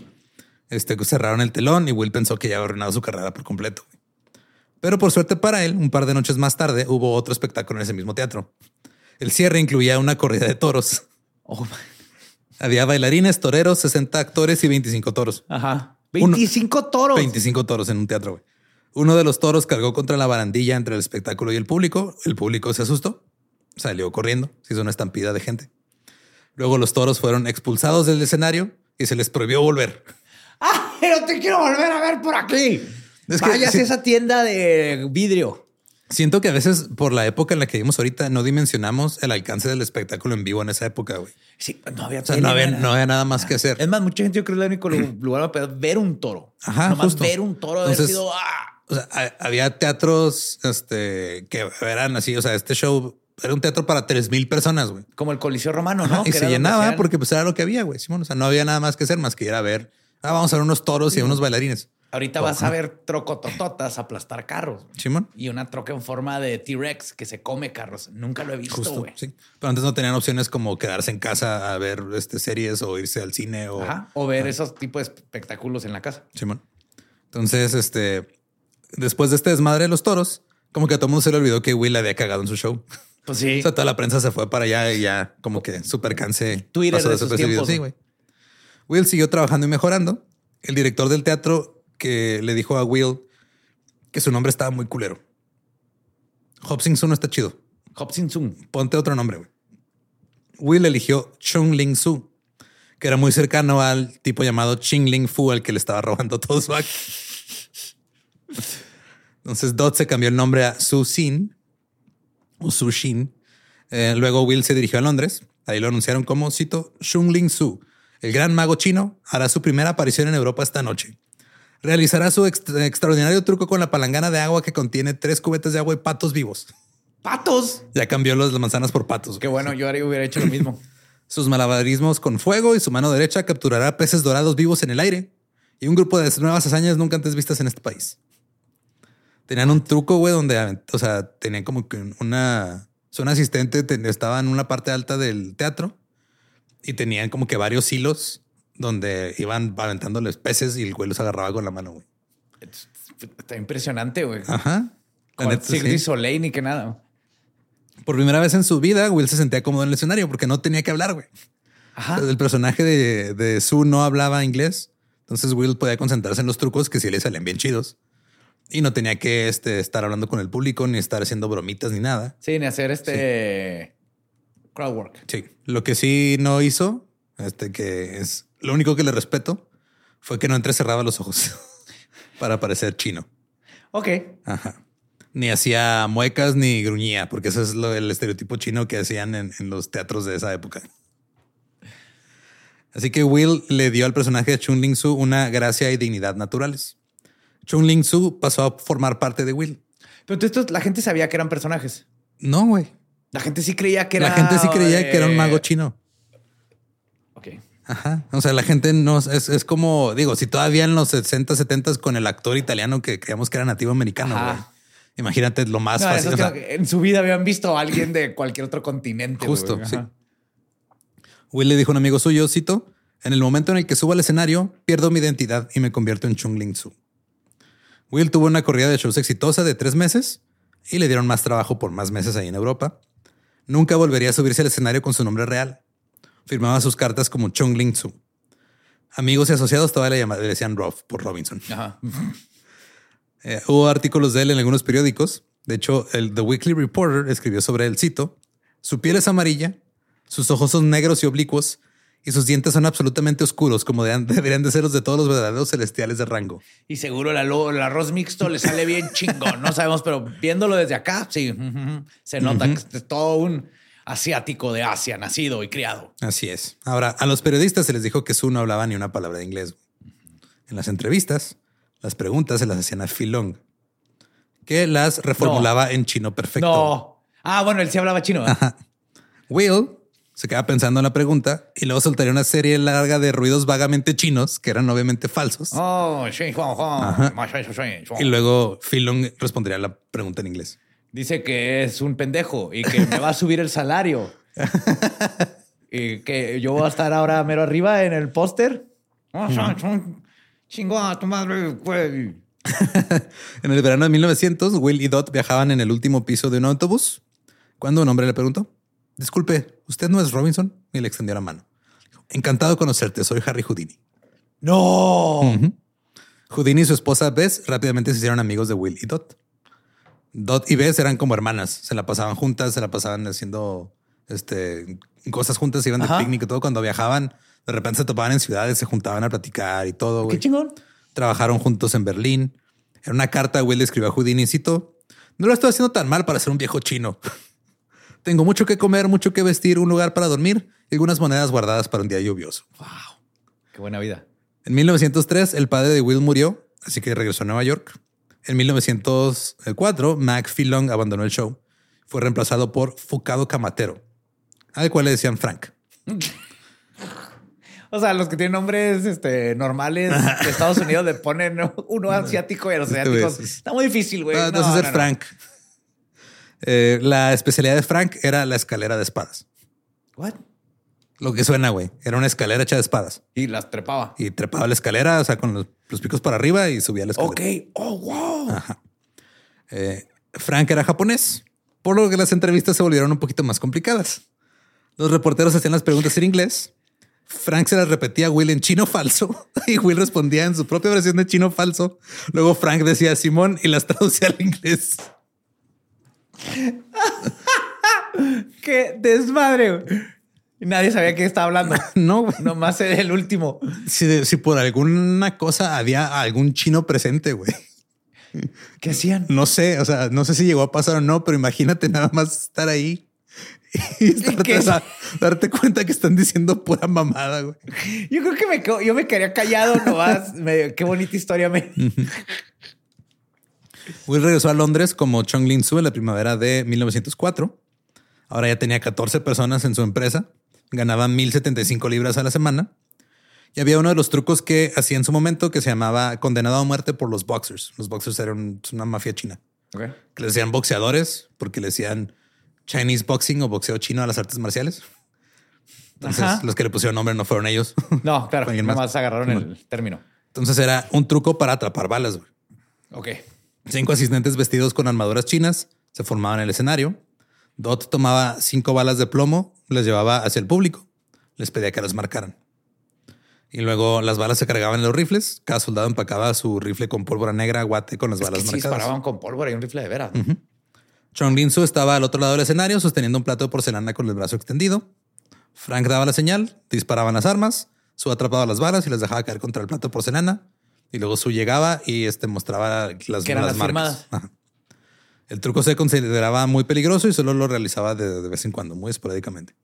Este, cerraron el telón y Will pensó que ya había arruinado su carrera por completo. Pero por suerte para él, un par de noches más tarde hubo otro espectáculo en ese mismo teatro. El cierre incluía una corrida de toros. Oh, Había bailarines, toreros, 60 actores y 25 toros. ajá. Uno- 25 toros. 25 toros en un teatro. güey. Uno de los toros cargó contra la barandilla entre el espectáculo y el público. El público se asustó, salió corriendo, se hizo una estampida de gente. Luego los toros fueron expulsados del escenario y se les prohibió volver. ¡Ah! Pero te quiero volver a ver por aquí. Es que Vayas a esa tienda de vidrio. Siento que a veces por la época en la que vivimos ahorita no dimensionamos el alcance del espectáculo en vivo en esa época. güey. Sí, no había O sea, tele, no había, nada. no había nada más que hacer. Es más, mucha gente yo creo que es el único lu- lugar para ver un toro. Ajá, Nomás justo. ver un toro haber Entonces- sido ¡ah! O sea, ha- había teatros este, que eran así. O sea, este show era un teatro para tres mil personas. güey. como el Coliseo Romano, ¿no? Ajá, y Que se llenaba porque pues era lo que había, güey. Simón, o sea, no había nada más que hacer más que ir a ver. Ah, vamos a ver unos toros y a unos bailarines. Ahorita vas a ver trocotototas aplastar carros. Simón. Y una troca en forma de T-Rex que se come carros. Nunca lo he visto, güey. sí. Pero antes no tenían opciones como quedarse en casa a ver este, series o irse al cine o Ajá. O ver esos tipos de espectáculos en la casa. Simón. Entonces, este, después de este desmadre de los toros, como que a todo mundo se le olvidó que Will había cagado en su show. Pues sí. O sea, toda la prensa se fue para allá y ya como que súper. Twitter pasó de sus desapercibido. tiempos. Sí, güey. Will siguió trabajando y mejorando. El director del teatro que le dijo a Will que su nombre estaba muy culero. Hobson no está chido. Hobson Zoom. Ponte otro nombre, güey. Will eligió Chung Ling Su, que era muy cercano al tipo llamado Ching Ling Fu, al que le estaba robando todo su acto. Entonces Dot se cambió el nombre a Su Xin o. Eh, luego Will se dirigió a Londres. Ahí lo anunciaron como, cito, Chung Ling Su, el gran mago chino, hará su primera aparición en Europa esta noche. realizará su ext- extraordinario truco con la palangana de agua que contiene tres cubetas de agua y patos vivos. ¡Patos! Ya cambió las manzanas por patos. Qué bueno, yo haría- hubiera hecho lo mismo. Sus malabarismos con fuego y su mano derecha capturará peces dorados vivos en el aire y un grupo de nuevas hazañas nunca antes vistas en este país. Tenían un truco, güey, donde, o sea, tenían como que una, su asistente ten- estaba en una parte alta del teatro y tenían como que varios hilos donde iban aventándoles peces y el güey los agarraba con la mano, güey. Está impresionante, güey. Ajá. Cirque sí. Soleil ni que nada. Por primera vez en su vida, Will se sentía cómodo en el escenario porque no tenía que hablar, güey. Ajá. El personaje de, de Sue no hablaba inglés. Entonces Will podía concentrarse en los trucos que sí le salían bien chidos. Y no tenía que este, estar hablando con el público, ni estar haciendo bromitas, ni nada. Sí, ni hacer este crowd work. Sí. Lo que sí no hizo, este que es lo único que le respeto, fue que no entrecerraba los ojos para parecer chino. Ok. Ajá. Ni hacía muecas ni gruñía, porque eso es lo, el estereotipo chino que hacían en, en los teatros de esa época. Así que Will le dio al personaje de Chun Ling Su una gracia y dignidad naturales. Chun Ling Su pasó a formar parte de Will. Pero estos, la gente sabía que eran personajes. No, güey. La gente sí creía que era. La gente sí creía que era un mago chino. Ok. Ajá. O sea, la gente no es, es como, digo, si todavía en los 60, 70 con el actor italiano que creíamos que era nativo americano, güey. Imagínate lo más No, fácil. o sea, en su vida habían visto a alguien de cualquier otro continente. Justo, sí. Will le dijo a un amigo suyo, cito, en el momento en el que subo al escenario, pierdo mi identidad y me convierto en Chung Ling Su. Will tuvo una corrida de shows exitosa de tres meses y le dieron más trabajo por más meses ahí en Europa. Nunca volvería a subirse al escenario con su nombre real. Firmaba sus cartas como Chung Ling Su. Amigos y asociados todavía le, llama- le decían Rob por Robinson. Ajá. Eh, hubo artículos de él en algunos periódicos. De hecho, el The Weekly Reporter escribió sobre él, cito, su piel es amarilla, sus ojos son negros y oblicuos y sus dientes son absolutamente oscuros, como de- deberían de ser los de todos los verdaderos celestiales de rango. Y seguro el, arroz mixto le sale bien chingón. No sabemos, pero viéndolo desde acá, sí, se nota que es todo un asiático de Asia, nacido y criado. Así es. Ahora, a los periodistas se les dijo que Su no hablaba ni una palabra de inglés. En las entrevistas, las preguntas se las hacían a Phil Long, que las reformulaba en chino perfecto. No. Ah, bueno, él sí hablaba chino. ¿verdad? Will se queda pensando en la pregunta y luego soltaría una serie larga de ruidos vagamente chinos, que eran obviamente falsos. Oh, sí, Juan, Juan. Y luego Phil Long respondería la pregunta en inglés. Dice que es un pendejo y que me va a subir el salario. y que yo voy a estar ahora mero arriba en el póster. Son- Chingón a tu madre, güey. En el verano de 1900, Will y Dot viajaban en el último piso de un autobús cuando un hombre le preguntó, disculpe, ¿usted no es Robinson? Y le extendió la mano. Encantado de conocerte, soy Harry Houdini. No. Houdini y su esposa Bess rápidamente se hicieron amigos de Will y Dot. Dot y Bess eran como hermanas, se la pasaban juntas, se la pasaban haciendo este, cosas juntas, se iban de Ajá. picnic y todo. Cuando viajaban, de repente se topaban en ciudades, se juntaban a platicar y todo. Qué chingón. Trabajaron juntos en Berlín. En una carta, Will le escribió a Houdini, cito, no lo estoy haciendo tan mal para ser un viejo chino. Tengo mucho que comer, mucho que vestir, un lugar para dormir y algunas monedas guardadas para un día lluvioso. Qué buena vida. En 1903, el padre de Will murió, así que regresó a Nueva York. En 1904, Mac Philong abandonó el show. Fue reemplazado por Fukado Kamatero, al cual le decían Frank. O sea, los que tienen nombres este, normales de Estados Unidos le ponen uno asiático y a los Este asiáticos. Está muy difícil, güey. No, no, no. Frank. Eh, la especialidad de Frank era la escalera de espadas. What? Lo que suena, güey. Era una escalera hecha de espadas. Y las trepaba. Y trepaba la escalera, o sea, con los, los picos para arriba y subía la escalera. Ok. Oh, wow. Eh, Frank era japonés, por lo que las entrevistas se volvieron un poquito más complicadas. Los reporteros hacían las preguntas en inglés. Frank se las repetía a Will en chino falso y Will respondía en su propia versión de chino falso. Luego Frank decía Simón y las traducía al inglés. Qué desmadre. Nadie sabía qué estaba hablando. No, güey. Nomás era el último. Si, si por alguna cosa había algún chino presente, güey. ¿Qué hacían? No sé, o sea, no sé si llegó a pasar o no, pero imagínate nada más estar ahí y estarte, darte cuenta que están diciendo pura mamada, güey. Yo creo que me, yo me quedaría callado nomás. Me- qué bonita historia me. Will regresó a Londres como Chong Lin Su en la primavera de 1904. Ahora ya tenía 14 personas en su empresa. Ganaban 1075 libras a la semana. Y había uno de los trucos que hacía en su momento que se llamaba condenado a muerte por los boxers. Los boxers eran una mafia china. Ok. Que les decían boxeadores porque le decían Chinese boxing o boxeo chino a las artes marciales. Entonces, Ajá. los que le pusieron nombre no fueron ellos. No, claro. Más. Nomás agarraron el término. Entonces era un truco para atrapar balas. güey. Ok. Cinco asistentes vestidos con armaduras chinas se formaban en el escenario. Dot tomaba cinco balas de plomo, les llevaba hacia el público, les pedía que las marcaran. Y luego las balas se cargaban en los rifles. Cada soldado empacaba su rifle con pólvora negra, guate con las Es balas que sí marcadas. disparaban con pólvora y un rifle de veras. Chong Lin Su estaba al otro lado del escenario sosteniendo un plato de porcelana con el brazo extendido. Frank daba la señal, disparaban las armas, Su atrapaba las balas y las dejaba caer contra el plato de porcelana. Y luego Su llegaba y este mostraba las, Que eran las marcas. firmadas. El truco se consideraba muy peligroso y solo lo realizaba de, de vez en cuando, muy esporádicamente.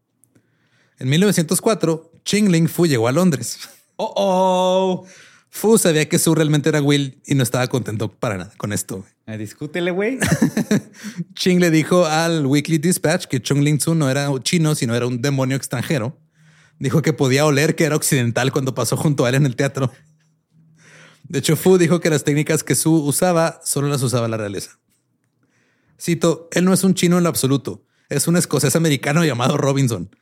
En 1904, Ching Ling Fu llegó a Londres. Oh, oh. Fu sabía que Su realmente era Will y no estaba contento para nada con esto. Eh, discútele, güey. Ching le dijo al Weekly Dispatch que Chung Ling Su no era chino, sino era un demonio extranjero. Dijo que podía oler que era occidental cuando pasó junto a él en el teatro. De hecho, Fu dijo que las técnicas que Su usaba solo las usaba la realeza. Cito, él no es un chino en lo absoluto, es un escocés americano llamado Robinson.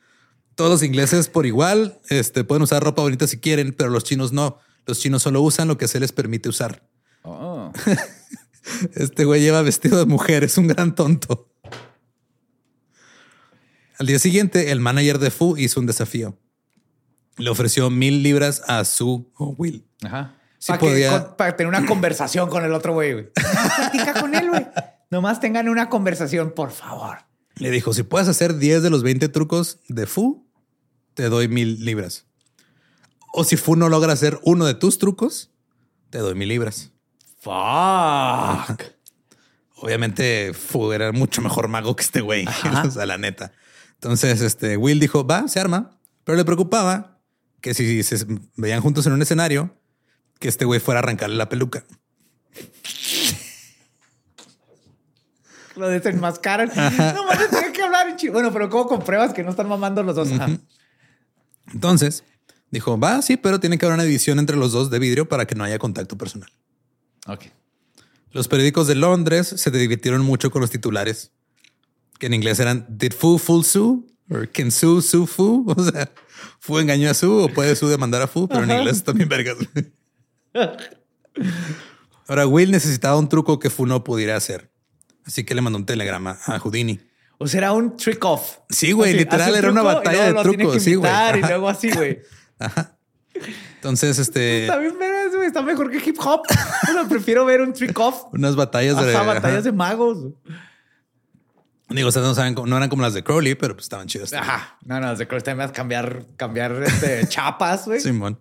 Todos los ingleses por igual este, pueden usar ropa bonita si quieren, pero los chinos no. Los chinos solo usan lo que se les permite usar. Oh. Este güey lleva vestido de mujer, es un gran tonto. Al día siguiente, el manager de Fu hizo un desafío. Le ofreció mil libras a Su o Will. Ajá. Sí para, podía- para tener una conversación con el otro güey, güey. Platica con él, güey. Nomás tengan una conversación, por favor. Le dijo, si puedes hacer 10 de los 20 trucos de Fu, te doy mil libras. O si Fu no logra hacer uno de tus trucos, te doy mil libras. Fuck. Obviamente Fu era mucho mejor mago que este güey. o sea, la neta. Entonces, este Will dijo, va, se arma, pero le preocupaba que si se veían juntos en un escenario, que este güey fuera a arrancarle la peluca. Lo desenmascaran. No más tenía que hablar Bueno, pero ¿cómo compruebas que no están mamando los dos? Ajá. Entonces, dijo, va, sí, pero tiene que haber una división entre los dos de vidrio para que no haya contacto personal. Ok. Los periódicos de Londres se divirtieron mucho con los titulares, que en inglés eran Did Fu fool Su? O Can Su Su Fu? O sea, Fu engañó a Su o puede Su demandar a Fu, pero en inglés también vergas. Ahora, Will necesitaba un truco que Fu no pudiera hacer. Así que le mandó un telegrama a Houdini. O sea, era un trick off. Sí, güey, literal, un era una batalla de trucos, sí, güey. Y Ajá. luego así, güey. Entonces, este, Está bien, verás, güey. Está mejor que hip hop. Bueno, prefiero ver un trick off. unas batallas de... Hasta batallas ajá. de magos. Digo, ustedes no saben, no eran como las de Crowley, pero pues estaban chidas. Ajá. No, no, de Cross Time es cambiar, cambiar este, chapas, güey. Simón.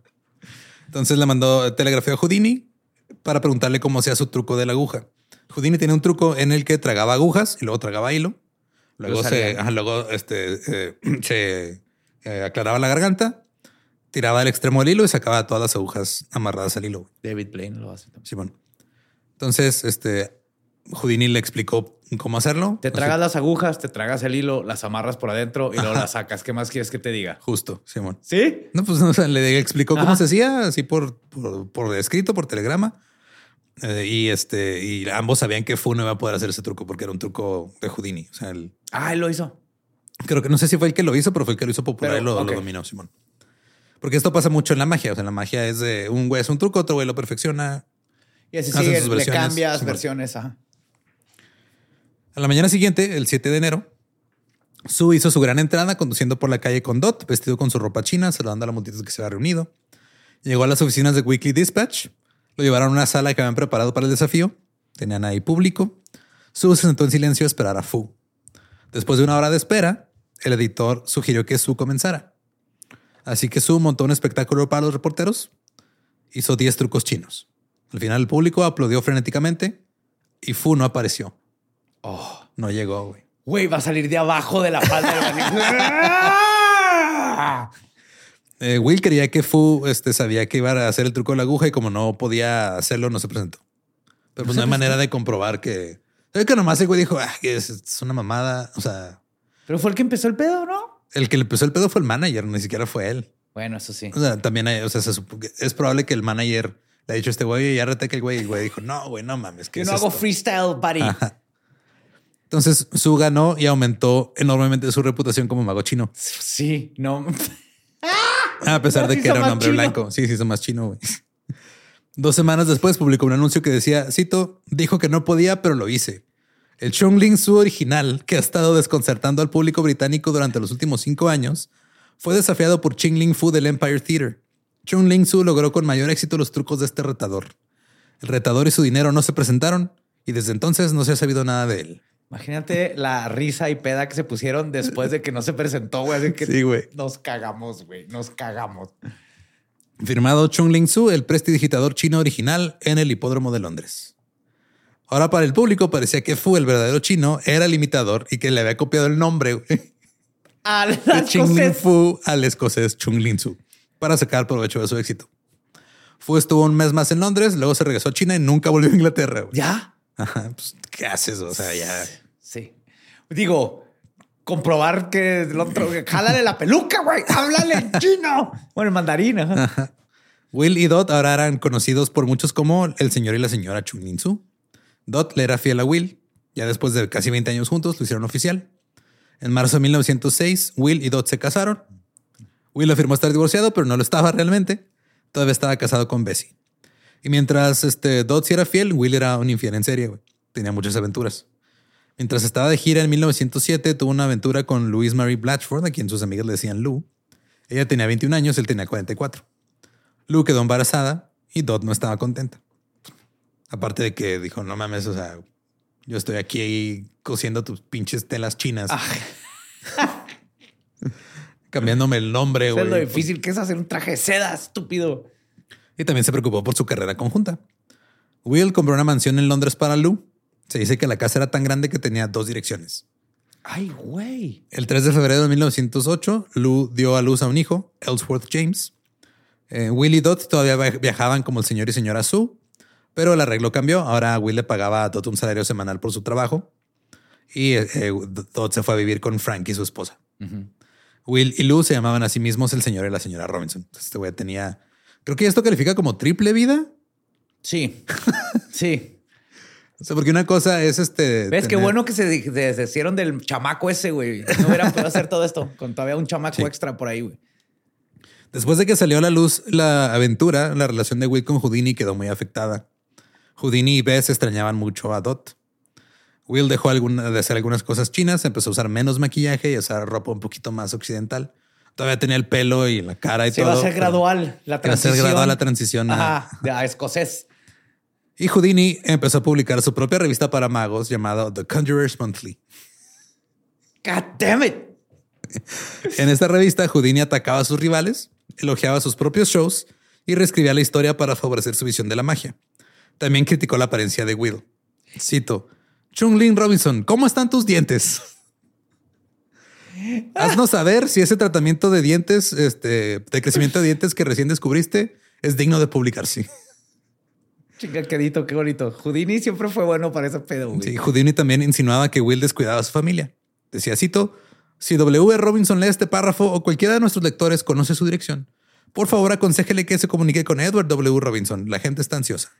Entonces le mandó telegrafía a Houdini para preguntarle cómo hacía su truco de la aguja. Houdini tenía un truco en el que tragaba agujas y luego tragaba hilo. Luego, se, ajá, luego este, eh, se eh, aclaraba la garganta, tiraba el extremo del hilo y sacaba todas las agujas amarradas al hilo. David Blaine lo hace también. Simón. Entonces, este Houdini le explicó cómo hacerlo. Te tragas las agujas, te tragas el hilo, las amarras por adentro y luego las sacas. ¿Qué más quieres que te diga? Justo, Simón. ¿Sí? No, pues o sea, le explicó cómo se hacía, así por, por, por escrito, por telegrama. Eh, y este, y ambos sabían que Fu no iba a poder hacer ese truco porque era un truco de Houdini. O sea, el- Ah, él lo hizo. creo que no sé si fue el que lo hizo, pero fue el que lo hizo popular Pero, y lo, dominó, Simón. Porque esto pasa mucho en la magia. O sea, la magia es de un güey es un truco, otro güey lo perfecciona. Y así sigue, le cambias Simón. versiones. Ajá. A la mañana siguiente, el 7 de enero, Su hizo su gran entrada conduciendo por la calle con Dot, vestido con su ropa china, saludando a la multitud que se había reunido. Llegó a las oficinas de Weekly Dispatch, lo llevaron a una sala que habían preparado para el desafío. Tenían ahí público. Su se sentó en silencio a esperar a Fu. Después de una hora de espera, el editor sugirió que Su comenzara. Así que Su montó un espectáculo para los reporteros. Hizo 10 trucos chinos. Al final, el público aplaudió frenéticamente y Fu no apareció. Oh, no llegó, güey. Güey, va a salir de abajo de la falda del. Eh, Will creía que Fu este, sabía que iba a hacer el truco de la aguja y como no podía hacerlo, no se presentó. Pero pues no hay manera de comprobar que. Es que nomás el güey dijo, ah, que es, es una mamada. O sea, Pero fue el que empezó el pedo, ¿no? el que le empezó el pedo fue el manager, ni siquiera fue él. Bueno, eso sí. O sea, también hay- o sea, se que- es probable que el manager le haya dicho a este güey, ya rete que el güey, y el güey dijo, no, güey, no mames. ¿qué Yo es no hago esto?" freestyle, buddy. Ajá. Entonces, Su ganó y aumentó enormemente su reputación como mago chino. Sí, no. A pesar de que era un hombre blanco. Sí, sí, hizo más chino, güey. Dos semanas después publicó un anuncio que decía, cito, dijo que no podía, pero lo hice. El Chongling Su original, que ha estado desconcertando al público británico durante los últimos cinco años, fue desafiado por Ching-Ling Fu del Empire Theater. Chongling Su logró con mayor éxito los trucos de este retador. El retador y su dinero no se presentaron y desde entonces no se ha sabido nada de él. Imagínate la risa y peda que se pusieron después de que no se presentó, güey. Que Sí, güey. Nos cagamos, güey. Nos cagamos. Firmado Chongling Su, el prestidigitador chino original en el hipódromo de Londres. Ahora para el público parecía que Fu, el verdadero chino, era el imitador y que le había copiado el nombre güey, A de cosas. Fu al escocés Chunglin Su para sacar provecho de su éxito. Fu estuvo un mes más en Londres, luego se regresó a China y nunca volvió a Inglaterra. güey. ¿Ya? Ajá, pues, ¿qué haces? O sea, ya. Digo, comprobar que el otro, jálale la peluca, güey. Háblale en chino. Bueno, en mandarín. ajá. Will y Dot ahora eran conocidos por muchos como el señor y la señora Chunglin Su. Dot le era fiel a Will. Ya después de casi 20 años juntos, lo hicieron oficial. En marzo de 1906, Will y Dot se casaron. Will afirmó estar divorciado, pero no lo estaba realmente. Todavía estaba casado con Bessie. Y mientras este, Dot sí era fiel, Will era un infiel en serie. güey. Tenía muchas aventuras. Mientras estaba de gira en 1907, tuvo una aventura con Louise Marie Blatchford, a quien sus amigas le decían Lou. Ella tenía 21 años, él tenía 44. Lou quedó embarazada y Dot no estaba contenta. Aparte de que dijo, no mames, o sea, yo estoy aquí cosiendo tus pinches telas chinas. Cambiándome el nombre, Eso es lo güey. difícil que es hacer un traje de seda, estúpido. Y también se preocupó por su carrera conjunta. Will compró una mansión en Londres para Lou. Se dice que la casa era tan grande que tenía dos direcciones. Ay, güey. El 3 de febrero de 1908, Lou dio a luz a un hijo, Ellsworth James. Eh, Will y Dot todavía via- viajaban como el señor y señora Sue, pero el arreglo cambió. Ahora Will le pagaba a Dot un salario semanal por su trabajo y eh, eh, Dot se fue a vivir con Frank y su esposa. Will y Lou se llamaban a sí mismos el señor y la señora Robinson. Entonces, Este güey tenía, creo que esto califica como triple vida. Sí. sí. O sea, porque una cosa es este. ¿Ves qué tener- bueno que se de- se deshicieron del chamaco ese, güey? No hubieran podido hacer todo esto con todavía un chamaco Sí. extra por ahí, güey. Después de que salió a la luz la aventura, la relación de Will con Houdini quedó muy afectada. Houdini y Bess extrañaban mucho a Dot. Will dejó alguna- de hacer algunas cosas chinas, empezó a usar menos maquillaje y a usar ropa un poquito más occidental. Todavía tenía el pelo y la cara y Se todo. va a ser gradual la Iba a ser transición. gradual la transición a- Ajá, de a escocés. Y Houdini empezó a publicar su propia revista para magos llamada The Conjurer's Monthly. God damn it. En esta revista, Houdini atacaba a sus rivales, elogiaba sus propios shows y reescribía la historia para favorecer su visión de la magia. También criticó la apariencia de Will. Cito, Chung-Lin Robinson, ¿cómo están tus dientes? Haznos saber si ese tratamiento de dientes, este, de crecimiento de dientes que recién descubriste es digno de publicarse. Chinga, quedito, qué bonito. Houdini siempre fue bueno para ese pedo, güey. Sí, Houdini también insinuaba que Will descuidaba a su familia. Decía, cito, si W. Robinson lee este párrafo o cualquiera de nuestros lectores conoce su dirección, por favor aconsejele que se comunique con Edward W. Robinson. La gente está ansiosa.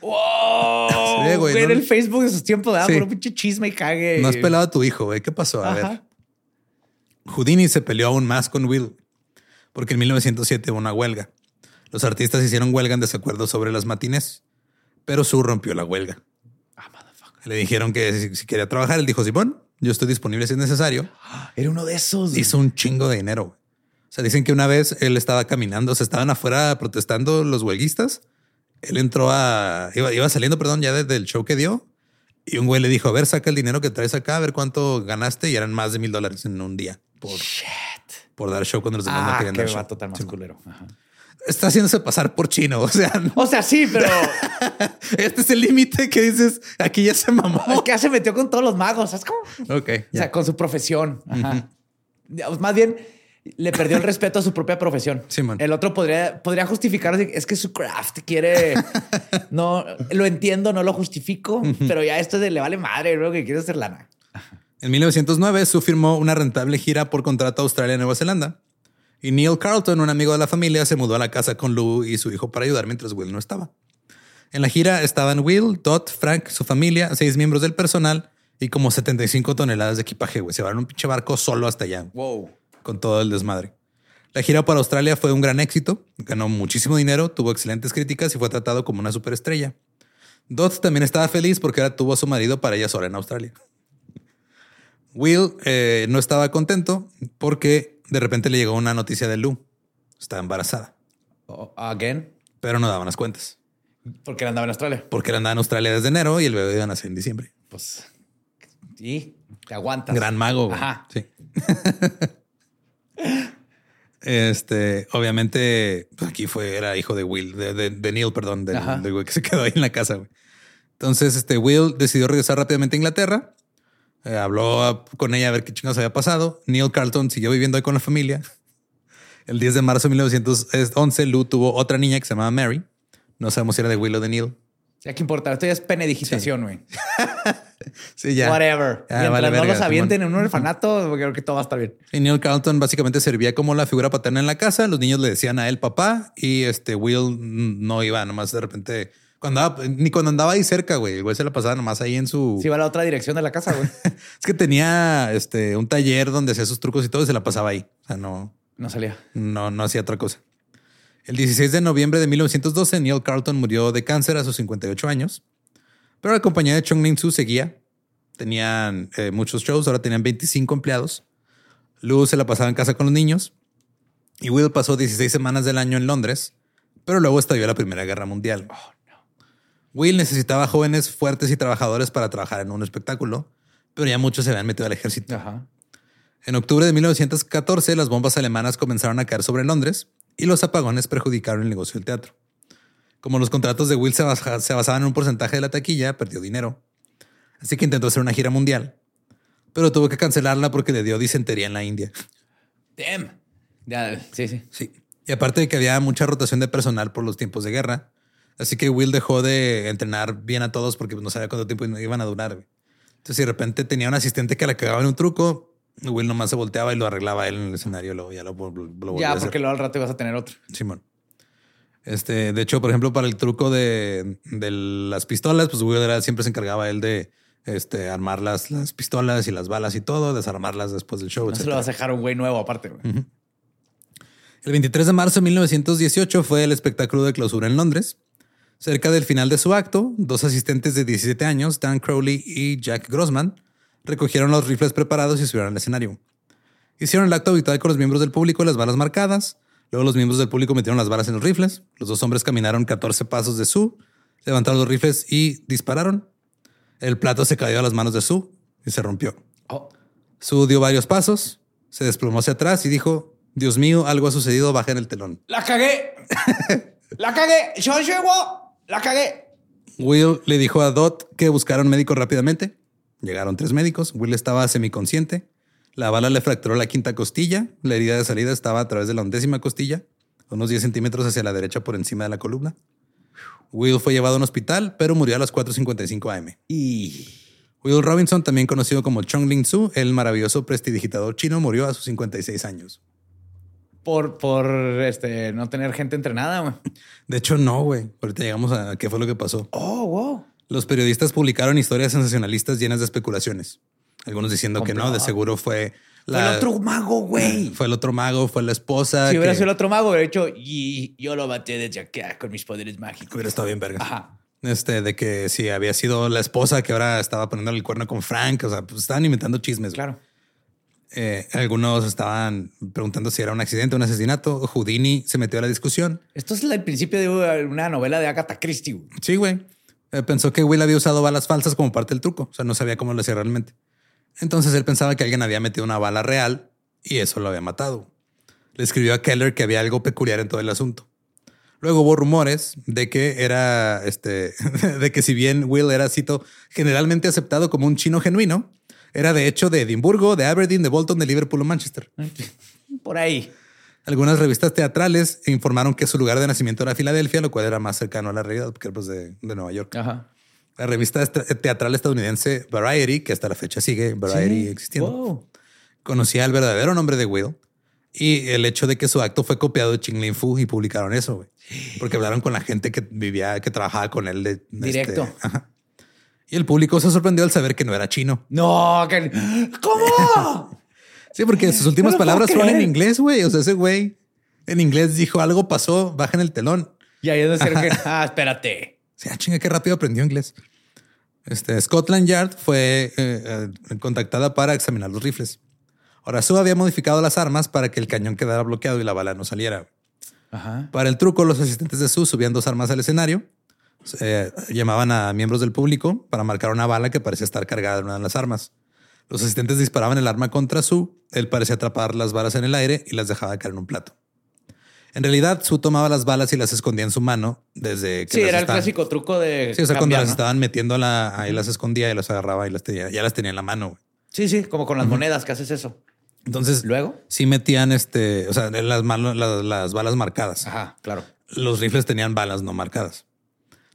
¡Wow! Sí, güey, no- el Facebook de sus tiempos. Sí. Puro pinche chisme y cague. No has pelado a tu hijo, güey. ¿Qué pasó? A ver. Houdini se peleó aún más con Will porque en 1907 hubo una huelga. Los artistas hicieron huelga en desacuerdo sobre las matines, pero Su rompió la huelga. Le dijeron que si, si quería trabajar, él dijo, Simón, yo estoy disponible si es necesario. Era uno de esos. Hizo un chingo de dinero. güey. O sea, dicen que una vez él estaba caminando, se estaban afuera protestando los huelguistas. Él entró a, iba, iba saliendo, perdón, ya desde el show que dio. Y un güey le dijo, a ver, saca el dinero que traes acá, a ver cuánto ganaste. Y eran más de mil dólares en un día por, por dar show cuando los demás no Ah, querían qué dar show. vato tan más Sí. culero. Ajá. Está haciéndose pasar por chino. O sea, no- O sea, sí, pero este es el límite que dices aquí ya se mamó. es que ya se metió con todos los magos. ¿sabes cómo? Ok. O sea, con su profesión. Ajá. Digamos, Más bien le perdió el respeto a su propia profesión. Simón. El otro podría, podría justificar, es que su craft quiere. no lo entiendo, no lo justifico, pero ya esto de le vale madre, lo que quiere hacer lana. En 1909, Sue firmó una rentable gira por contrato a Australia y Nueva Zelanda. Y Neil Carlton, un amigo de la familia, se mudó a la casa con Lou y su hijo para ayudar mientras Will no estaba. En la gira estaban Will, Dot, Frank, su familia, seis miembros del personal y como 75 toneladas de equipaje. Güey, se van un pinche barco solo hasta allá Wow. con todo el desmadre. La gira para Australia fue un gran éxito, ganó muchísimo dinero, tuvo excelentes críticas y fue tratado como una superestrella. Dot también estaba feliz porque ahora tuvo a su marido para ella sola en Australia. Will eh, no estaba contento porque de repente le llegó una noticia de Lou. Estaba embarazada, Oh, again. pero no daban las cuentas Porque él andaba en Australia. porque él andaba en Australia desde enero y el bebé iba a nacer en diciembre. Pues. Y te aguantas. Gran mago. güey. Ajá. Sí. este, obviamente, pues aquí fue, era hijo de Will, de, de- de Neil, perdón, del, del güey que se quedó ahí en la casa. güey. Entonces, este Will decidió regresar rápidamente a Inglaterra. Eh, habló a- con ella a ver qué chingados había pasado. Neil Carlton siguió viviendo ahí con la familia. El 10 de marzo de 1911, Lou tuvo otra niña que se llamaba Mary. No sabemos si era de Will o de Neil. Ya que importa, esto ya es penedigitación, güey. Sí, ya. Whatever. Ya, Mientras vale no verga, los avienten en un orfanato, creo que todo va a estar bien. Y Neil Carlton básicamente servía como la figura paterna en la casa. Los niños le decían a él papá y este Will no iba nomás de repente. Cuando andaba- ni cuando andaba ahí cerca, güey. El güey se la pasaba nomás ahí en su. Si va a la otra dirección de la casa, güey. Es que tenía este un taller donde hacía sus trucos y todo y se la pasaba ahí. O sea, no, No salía. no, no hacía otra cosa. El 16 de noviembre de 1912, Neil Carlton murió de cáncer a sus 58 años. Pero la compañía de Chung Ling Su seguía. Tenían eh, muchos shows, ahora tenían 25 empleados. Lou se la pasaba en casa con los niños. Y Will pasó 16 semanas del año en Londres, pero luego estalló la Primera Guerra Mundial. Will necesitaba jóvenes fuertes y trabajadores para trabajar en un espectáculo, pero ya muchos se habían metido al ejército. Ajá. En octubre de 1914, las bombas alemanas comenzaron a caer sobre Londres y los apagones perjudicaron el negocio del teatro. Como los contratos de Will se, basa- se basaban en un porcentaje de la taquilla, perdió dinero. Así que intentó hacer una gira mundial, pero tuvo que cancelarla porque le dio disentería en la India. Damn. Ya, sí, sí. Sí. Y aparte de que había mucha rotación de personal por los tiempos de guerra, así que Will dejó de entrenar bien a todos porque no sabía cuánto tiempo iban a durar. güey. Entonces, si de repente tenía un asistente que le cagaba en un truco, Will nomás se volteaba y lo arreglaba él en el escenario y luego ya lo, lo Ya, porque luego al rato ibas a tener otro. Simón. Este, de hecho, por ejemplo, para el truco de, de las pistolas, pues Will era- siempre se encargaba él de este, armar las, las pistolas y las balas y todo, desarmarlas después del show. No se lo vas a dejar un güey nuevo aparte, güey. El 23 de marzo de 1918 fue el espectáculo de clausura en Londres. Cerca del final de su acto, dos asistentes de 17 años, Dan Crowley y Jack Grossman, recogieron los rifles preparados y subieron al escenario. Hicieron el acto habitual con los miembros del público y las balas marcadas. Luego los miembros del público metieron las balas en los rifles. Los dos hombres caminaron 14 pasos de Sue, levantaron los rifles y dispararon. El plato se cayó a las manos de Sue y se rompió. Oh. Sue dio varios pasos, se desplomó hacia atrás y dijo, Dios mío, algo ha sucedido, bajen el telón. ¡La cagué! ¡La cagué! ¡Yo llego! ¡La cagué! Will le dijo a Dot que buscaron médico rápidamente. Llegaron tres médicos. Will estaba semiconsciente. La bala le fracturó la quinta costilla. La herida de salida estaba a través de la undécima costilla, unos 10 centímetros hacia la derecha por encima de la columna. Will fue llevado a un hospital, pero murió a las 4.55 am. Y... Will Robinson, también conocido como Chong Ling Su, el maravilloso prestidigitador chino, murió a sus 56 años. Por, por este, no tener gente entrenada, güey. De hecho, no, güey. Ahorita llegamos a qué fue lo que pasó. Oh, wow. Los periodistas publicaron historias sensacionalistas llenas de especulaciones. Algunos diciendo que no, de seguro fue Fue el otro mago, güey. fue el otro mago, fue la esposa. Si hubiera que sido el otro mago, hubiera hecho y yo lo maté desde acá con mis poderes mágicos. hubiera estado bien verga. Ajá. Este, de que si había sido la esposa que ahora estaba poniendo el cuerno con Frank. O sea, pues estaban inventando chismes. Claro. Eh, algunos estaban preguntando si era un accidente, un asesinato. Houdini se metió a la discusión. Esto es el principio de una novela de Agatha Christie. güey. Sí, güey. Eh, pensó que Will había usado balas falsas como parte del truco. O sea, no sabía cómo lo hacía realmente. Entonces él pensaba que alguien había metido una bala real y eso lo había matado. Le escribió a Keller que había algo peculiar en todo el asunto. Luego hubo rumores de que era este, de que si bien Will era, cito, generalmente aceptado como un chino genuino, era de hecho de Edimburgo, de Aberdeen, de Bolton, de Liverpool o Manchester. Por ahí. Algunas revistas teatrales informaron que su lugar de nacimiento era Filadelfia, lo cual era más cercano a la realidad porque era pues, de, de Nueva York. Ajá. La revista estra- teatral estadounidense Variety, que hasta la fecha sigue Variety Sí. existiendo, Wow. conocía el verdadero nombre de Will y el hecho de que su acto fue copiado de Ching Lin Fu y publicaron eso, güey. Porque hablaron con la gente que vivía, que trabajaba con él de Directo. este, ajá. Y el público se sorprendió al saber que no era chino. No, que... ¿cómo? Sí, porque sus últimas No palabras fueron en inglés, güey. O sea, ese güey en inglés dijo algo pasó, bajen el telón. y ahí es decir que, ah, espérate. Sí, ah, chinga, qué rápido aprendió inglés. Este, Scotland Yard fue eh, eh, contactada para examinar los rifles. Ahora, Sue había modificado las armas para que el cañón quedara bloqueado y la bala no saliera. Ajá. Para el truco, los asistentes de Sue subían dos armas al escenario. Eh, llamaban a miembros del público para marcar una bala que parecía estar cargada en una de las armas. Los asistentes disparaban el arma contra Sue. Él parecía atrapar las balas en el aire y las dejaba caer en un plato. En realidad, Sue tomaba las balas y las escondía en su mano desde que Sí, las era el clásico truco de. Sí, o sea, cuando las ¿no? estaban metiendo la, ahí las escondía y las agarraba y las tenía, ya las tenía en la mano. güey. Sí, sí, como con las monedas que haces eso. Entonces, Luego. sí metían este, o sea, las, las, las balas marcadas. Ajá, claro. Los rifles tenían balas no marcadas.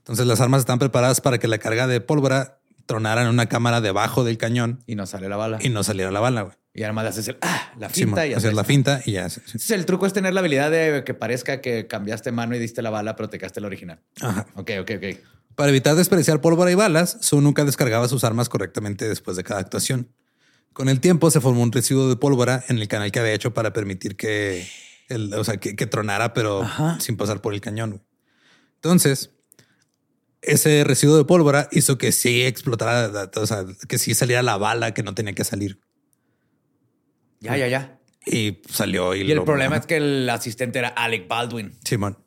Entonces, las armas están preparadas para que la carga de pólvora tronara en una cámara debajo del cañón Y no sale la bala. y no saliera la bala. güey. Y además haces el, ah, la Sí, finta y ya hacer la finta y ya. sí, sí. El truco es tener la habilidad de que parezca que cambiaste mano y diste la bala, pero te quedaste la original. Ajá. Ok, ok, ok. Para evitar desperdiciar pólvora y balas, Sue nunca descargaba sus armas correctamente después de cada actuación. Con el tiempo se formó un residuo de pólvora en el canal que había hecho para permitir que, el, o sea, que, que tronara, pero Ajá. sin pasar por el cañón. Entonces, ese residuo de pólvora hizo que sí explotara, o sea, que sí saliera la bala que no tenía que salir. Ya, ya, ya. Y salió. Y, Y el lo- problema es que el asistente era Alec Baldwin. Simón,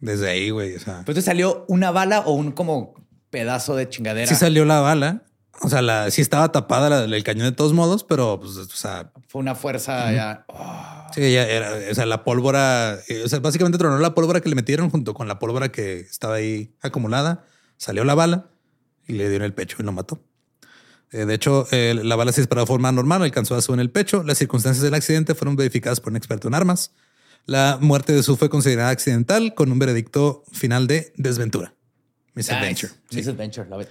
desde ahí, güey. O sea, Pues te salió una bala o un como pedazo de chingadera. sí salió la bala. O sea, la, sí estaba tapada la- el cañón de todos modos, pero pues, o sea, Fue una fuerza ya. oh, Sí, ya era, o sea, la pólvora, eh, o sea, básicamente tronó la pólvora que le metieron junto con la pólvora que estaba ahí acumulada. Salió la bala y le dio en el pecho y lo mató. Eh, de hecho, eh, la bala se disparó de forma normal, alcanzó a Sue en el pecho. Las circunstancias del accidente fueron verificadas por un experto en armas. La muerte de Sue fue considerada accidental con un veredicto final de desventura. Misadventure. nice. Sí. Misadventure, love it.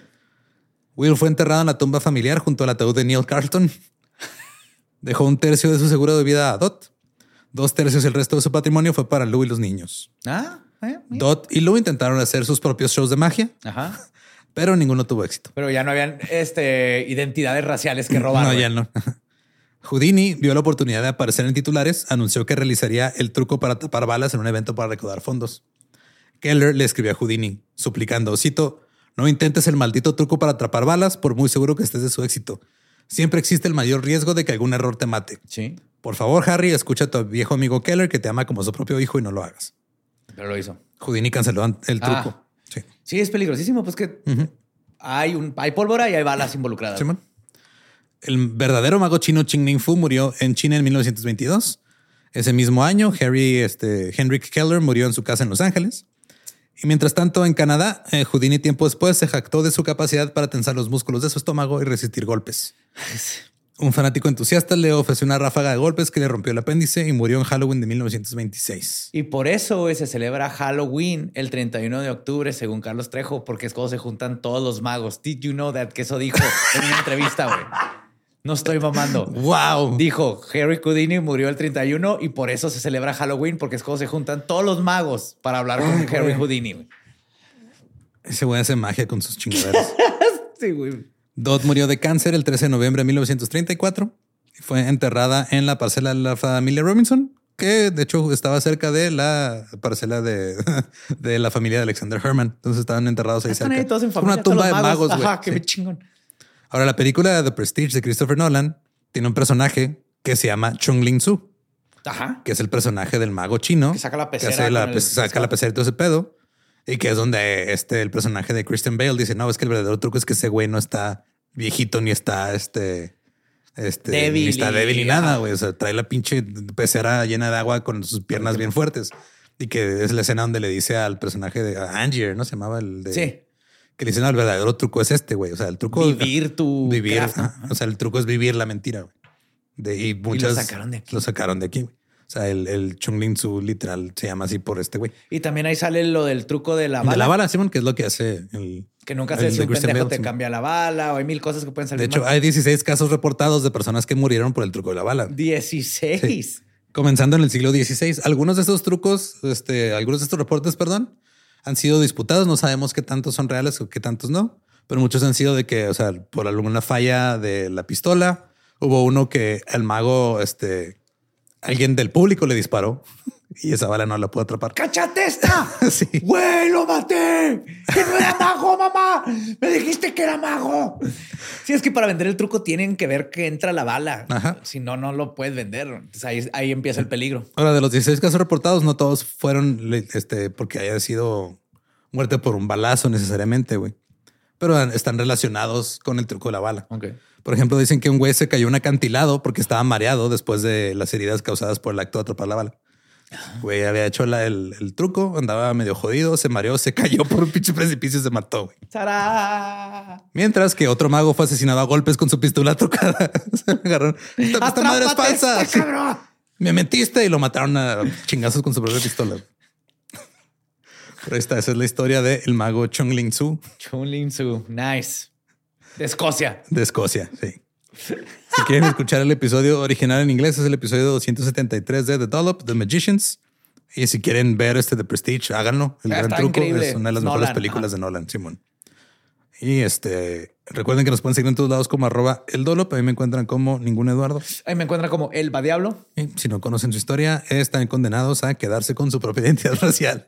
Will fue enterrado en la tumba familiar junto al ataúd de Neil Carlton. Dejó un tercio de su seguro de vida a Dot. Dos tercios el resto de su patrimonio fue para Lou y los niños. Ah, eh, mira. Dot y Lou intentaron hacer sus propios shows de magia, Ajá. pero ninguno tuvo éxito. Pero ya no habían este, identidades raciales que robar. no, ya no. Houdini vio la oportunidad de aparecer en titulares, anunció que realizaría el truco para tapar balas en un evento para recaudar fondos. Keller le escribió a Houdini, suplicando, cito, no intentes el maldito truco para atrapar balas, por muy seguro que estés de su éxito. Siempre existe el mayor riesgo de que algún error te mate. Sí, Por favor, Harry, escucha a tu viejo amigo Keller que te ama como su propio hijo y no lo hagas. Pero lo hizo. Houdini canceló el Ah. truco. Sí. Sí, es peligrosísimo, pues que hay, un, hay pólvora y hay balas involucradas. El verdadero mago chino Ching Ning Fu murió en China en 1922. Ese mismo año, Harry, este, Henrik Keller murió en su casa en Los Ángeles. Y mientras tanto, en Canadá, eh, Houdini tiempo después se jactó de su capacidad para tensar los músculos de su estómago y resistir golpes. Un fanático entusiasta le ofreció una ráfaga de golpes que le rompió el apéndice y murió en Halloween de 1926. Y por eso güey, se celebra Halloween el 31 de octubre, según Carlos Trejo, porque es cuando se juntan todos los magos. Did you know that? Que eso dijo en una entrevista, güey. No estoy mamando. ¡Wow! Dijo, Harry Houdini murió el 31 y por eso se celebra Halloween, porque es cuando se juntan todos los magos para hablar con Ay, Harry güey. Houdini. güey. Ese güey hace magia con sus chingaderas. Sí, güey. Dot murió de cáncer el 13 de noviembre de 1934 y fue enterrada en la parcela de la familia Robinson, que de hecho estaba cerca de la parcela de, de la familia de Alexander Herman. Entonces estaban enterrados ahí Están cerca. ahí todos en Es como familia. una tumba de todos magos. Ajá, qué Sí. chingón. Ahora, la película The Prestige de Christopher Nolan tiene un personaje que se llama Chung Ling Su, Ajá. que es el personaje del mago chino Que saca la que pecera hace la, el saca la pecera y todo ese pedo. Y que es donde este, el personaje de Christian Bale dice, no, es que el verdadero truco es que ese güey no está viejito ni está este, este, Débil ni está y- débil ni nada, güey. O sea, trae la pinche pecera llena de agua con sus piernas bien fuertes. Y que es la escena donde le dice al personaje de Angier, ¿no? Se llamaba el de. Sí. Que le dicen, no, el verdadero truco es este, güey. O sea, el truco. Vivir tu Vivir. craft. O sea, el truco es vivir la mentira, güey. De, y muchas. sacaron de aquí. Lo sacaron de aquí, güey. O sea, el, el Chunglin Su literal se llama así por este güey. Y también ahí sale lo del truco de la De bala. la bala, Simón, que es lo que hace el. Que nunca sé si de un pendejo te cambia la bala o hay mil cosas que pueden salir De hecho, mal. hay 16 casos reportados de personas que murieron por el truco de la bala. 16. Comenzando en el siglo XVI. Algunos de estos trucos, este, algunos de estos reportes, perdón, han sido disputados. No sabemos qué tantos son reales o qué tantos no, pero muchos han sido de que, o sea, por alguna falla de la pistola, hubo uno que el mago, este, alguien del público le disparó y esa bala no la pudo atrapar. ¡Cachate esta! Sí. ¡Güey, lo maté! ¡Que no era mago, mamá! ¡Me dijiste que era mago! Sí, es que para vender el truco tienen que ver que entra la bala. Ajá. Si no, no lo puedes vender. Entonces ahí, ahí empieza el peligro. Ahora, de los 16 casos reportados, no todos fueron este, porque haya sido muerte por un balazo necesariamente, güey. Pero están relacionados con el truco de la bala. Ok. Por ejemplo, dicen que un güey se cayó en un acantilado porque estaba mareado después de las heridas causadas por el acto de atrapar la bala. Güey había hecho la- el, el truco, andaba medio jodido, se mareó, se cayó por un pinche precipicio y se mató. güey. ¡Tará! Mientras que otro mago fue asesinado a golpes con su pistola trucada. se agarraron. Esta, esta madre es ¡Atrápate, falsa. este cabrón! Me mentiste y lo mataron a chingazos con su propia pistola. Pero esta esa es la historia del el mago Chongling Su Chun Su. Nice. De Escocia. de Escocia. Sí. Si quieren escuchar el episodio original en inglés, es el episodio 273 de The Dollop, The Magicians. Y si quieren ver este The Prestige, háganlo. El Ah, gran truco increíble. es una de las Nolan, mejores películas ajá. de Nolan, Simón. Y este recuerden que nos pueden seguir en todos lados como arroba el Dolop. A mí me encuentran como ningún Eduardo. Ahí me encuentra como Elba Diablo. Y si no conocen su historia, están condenados a quedarse con su propia identidad racial.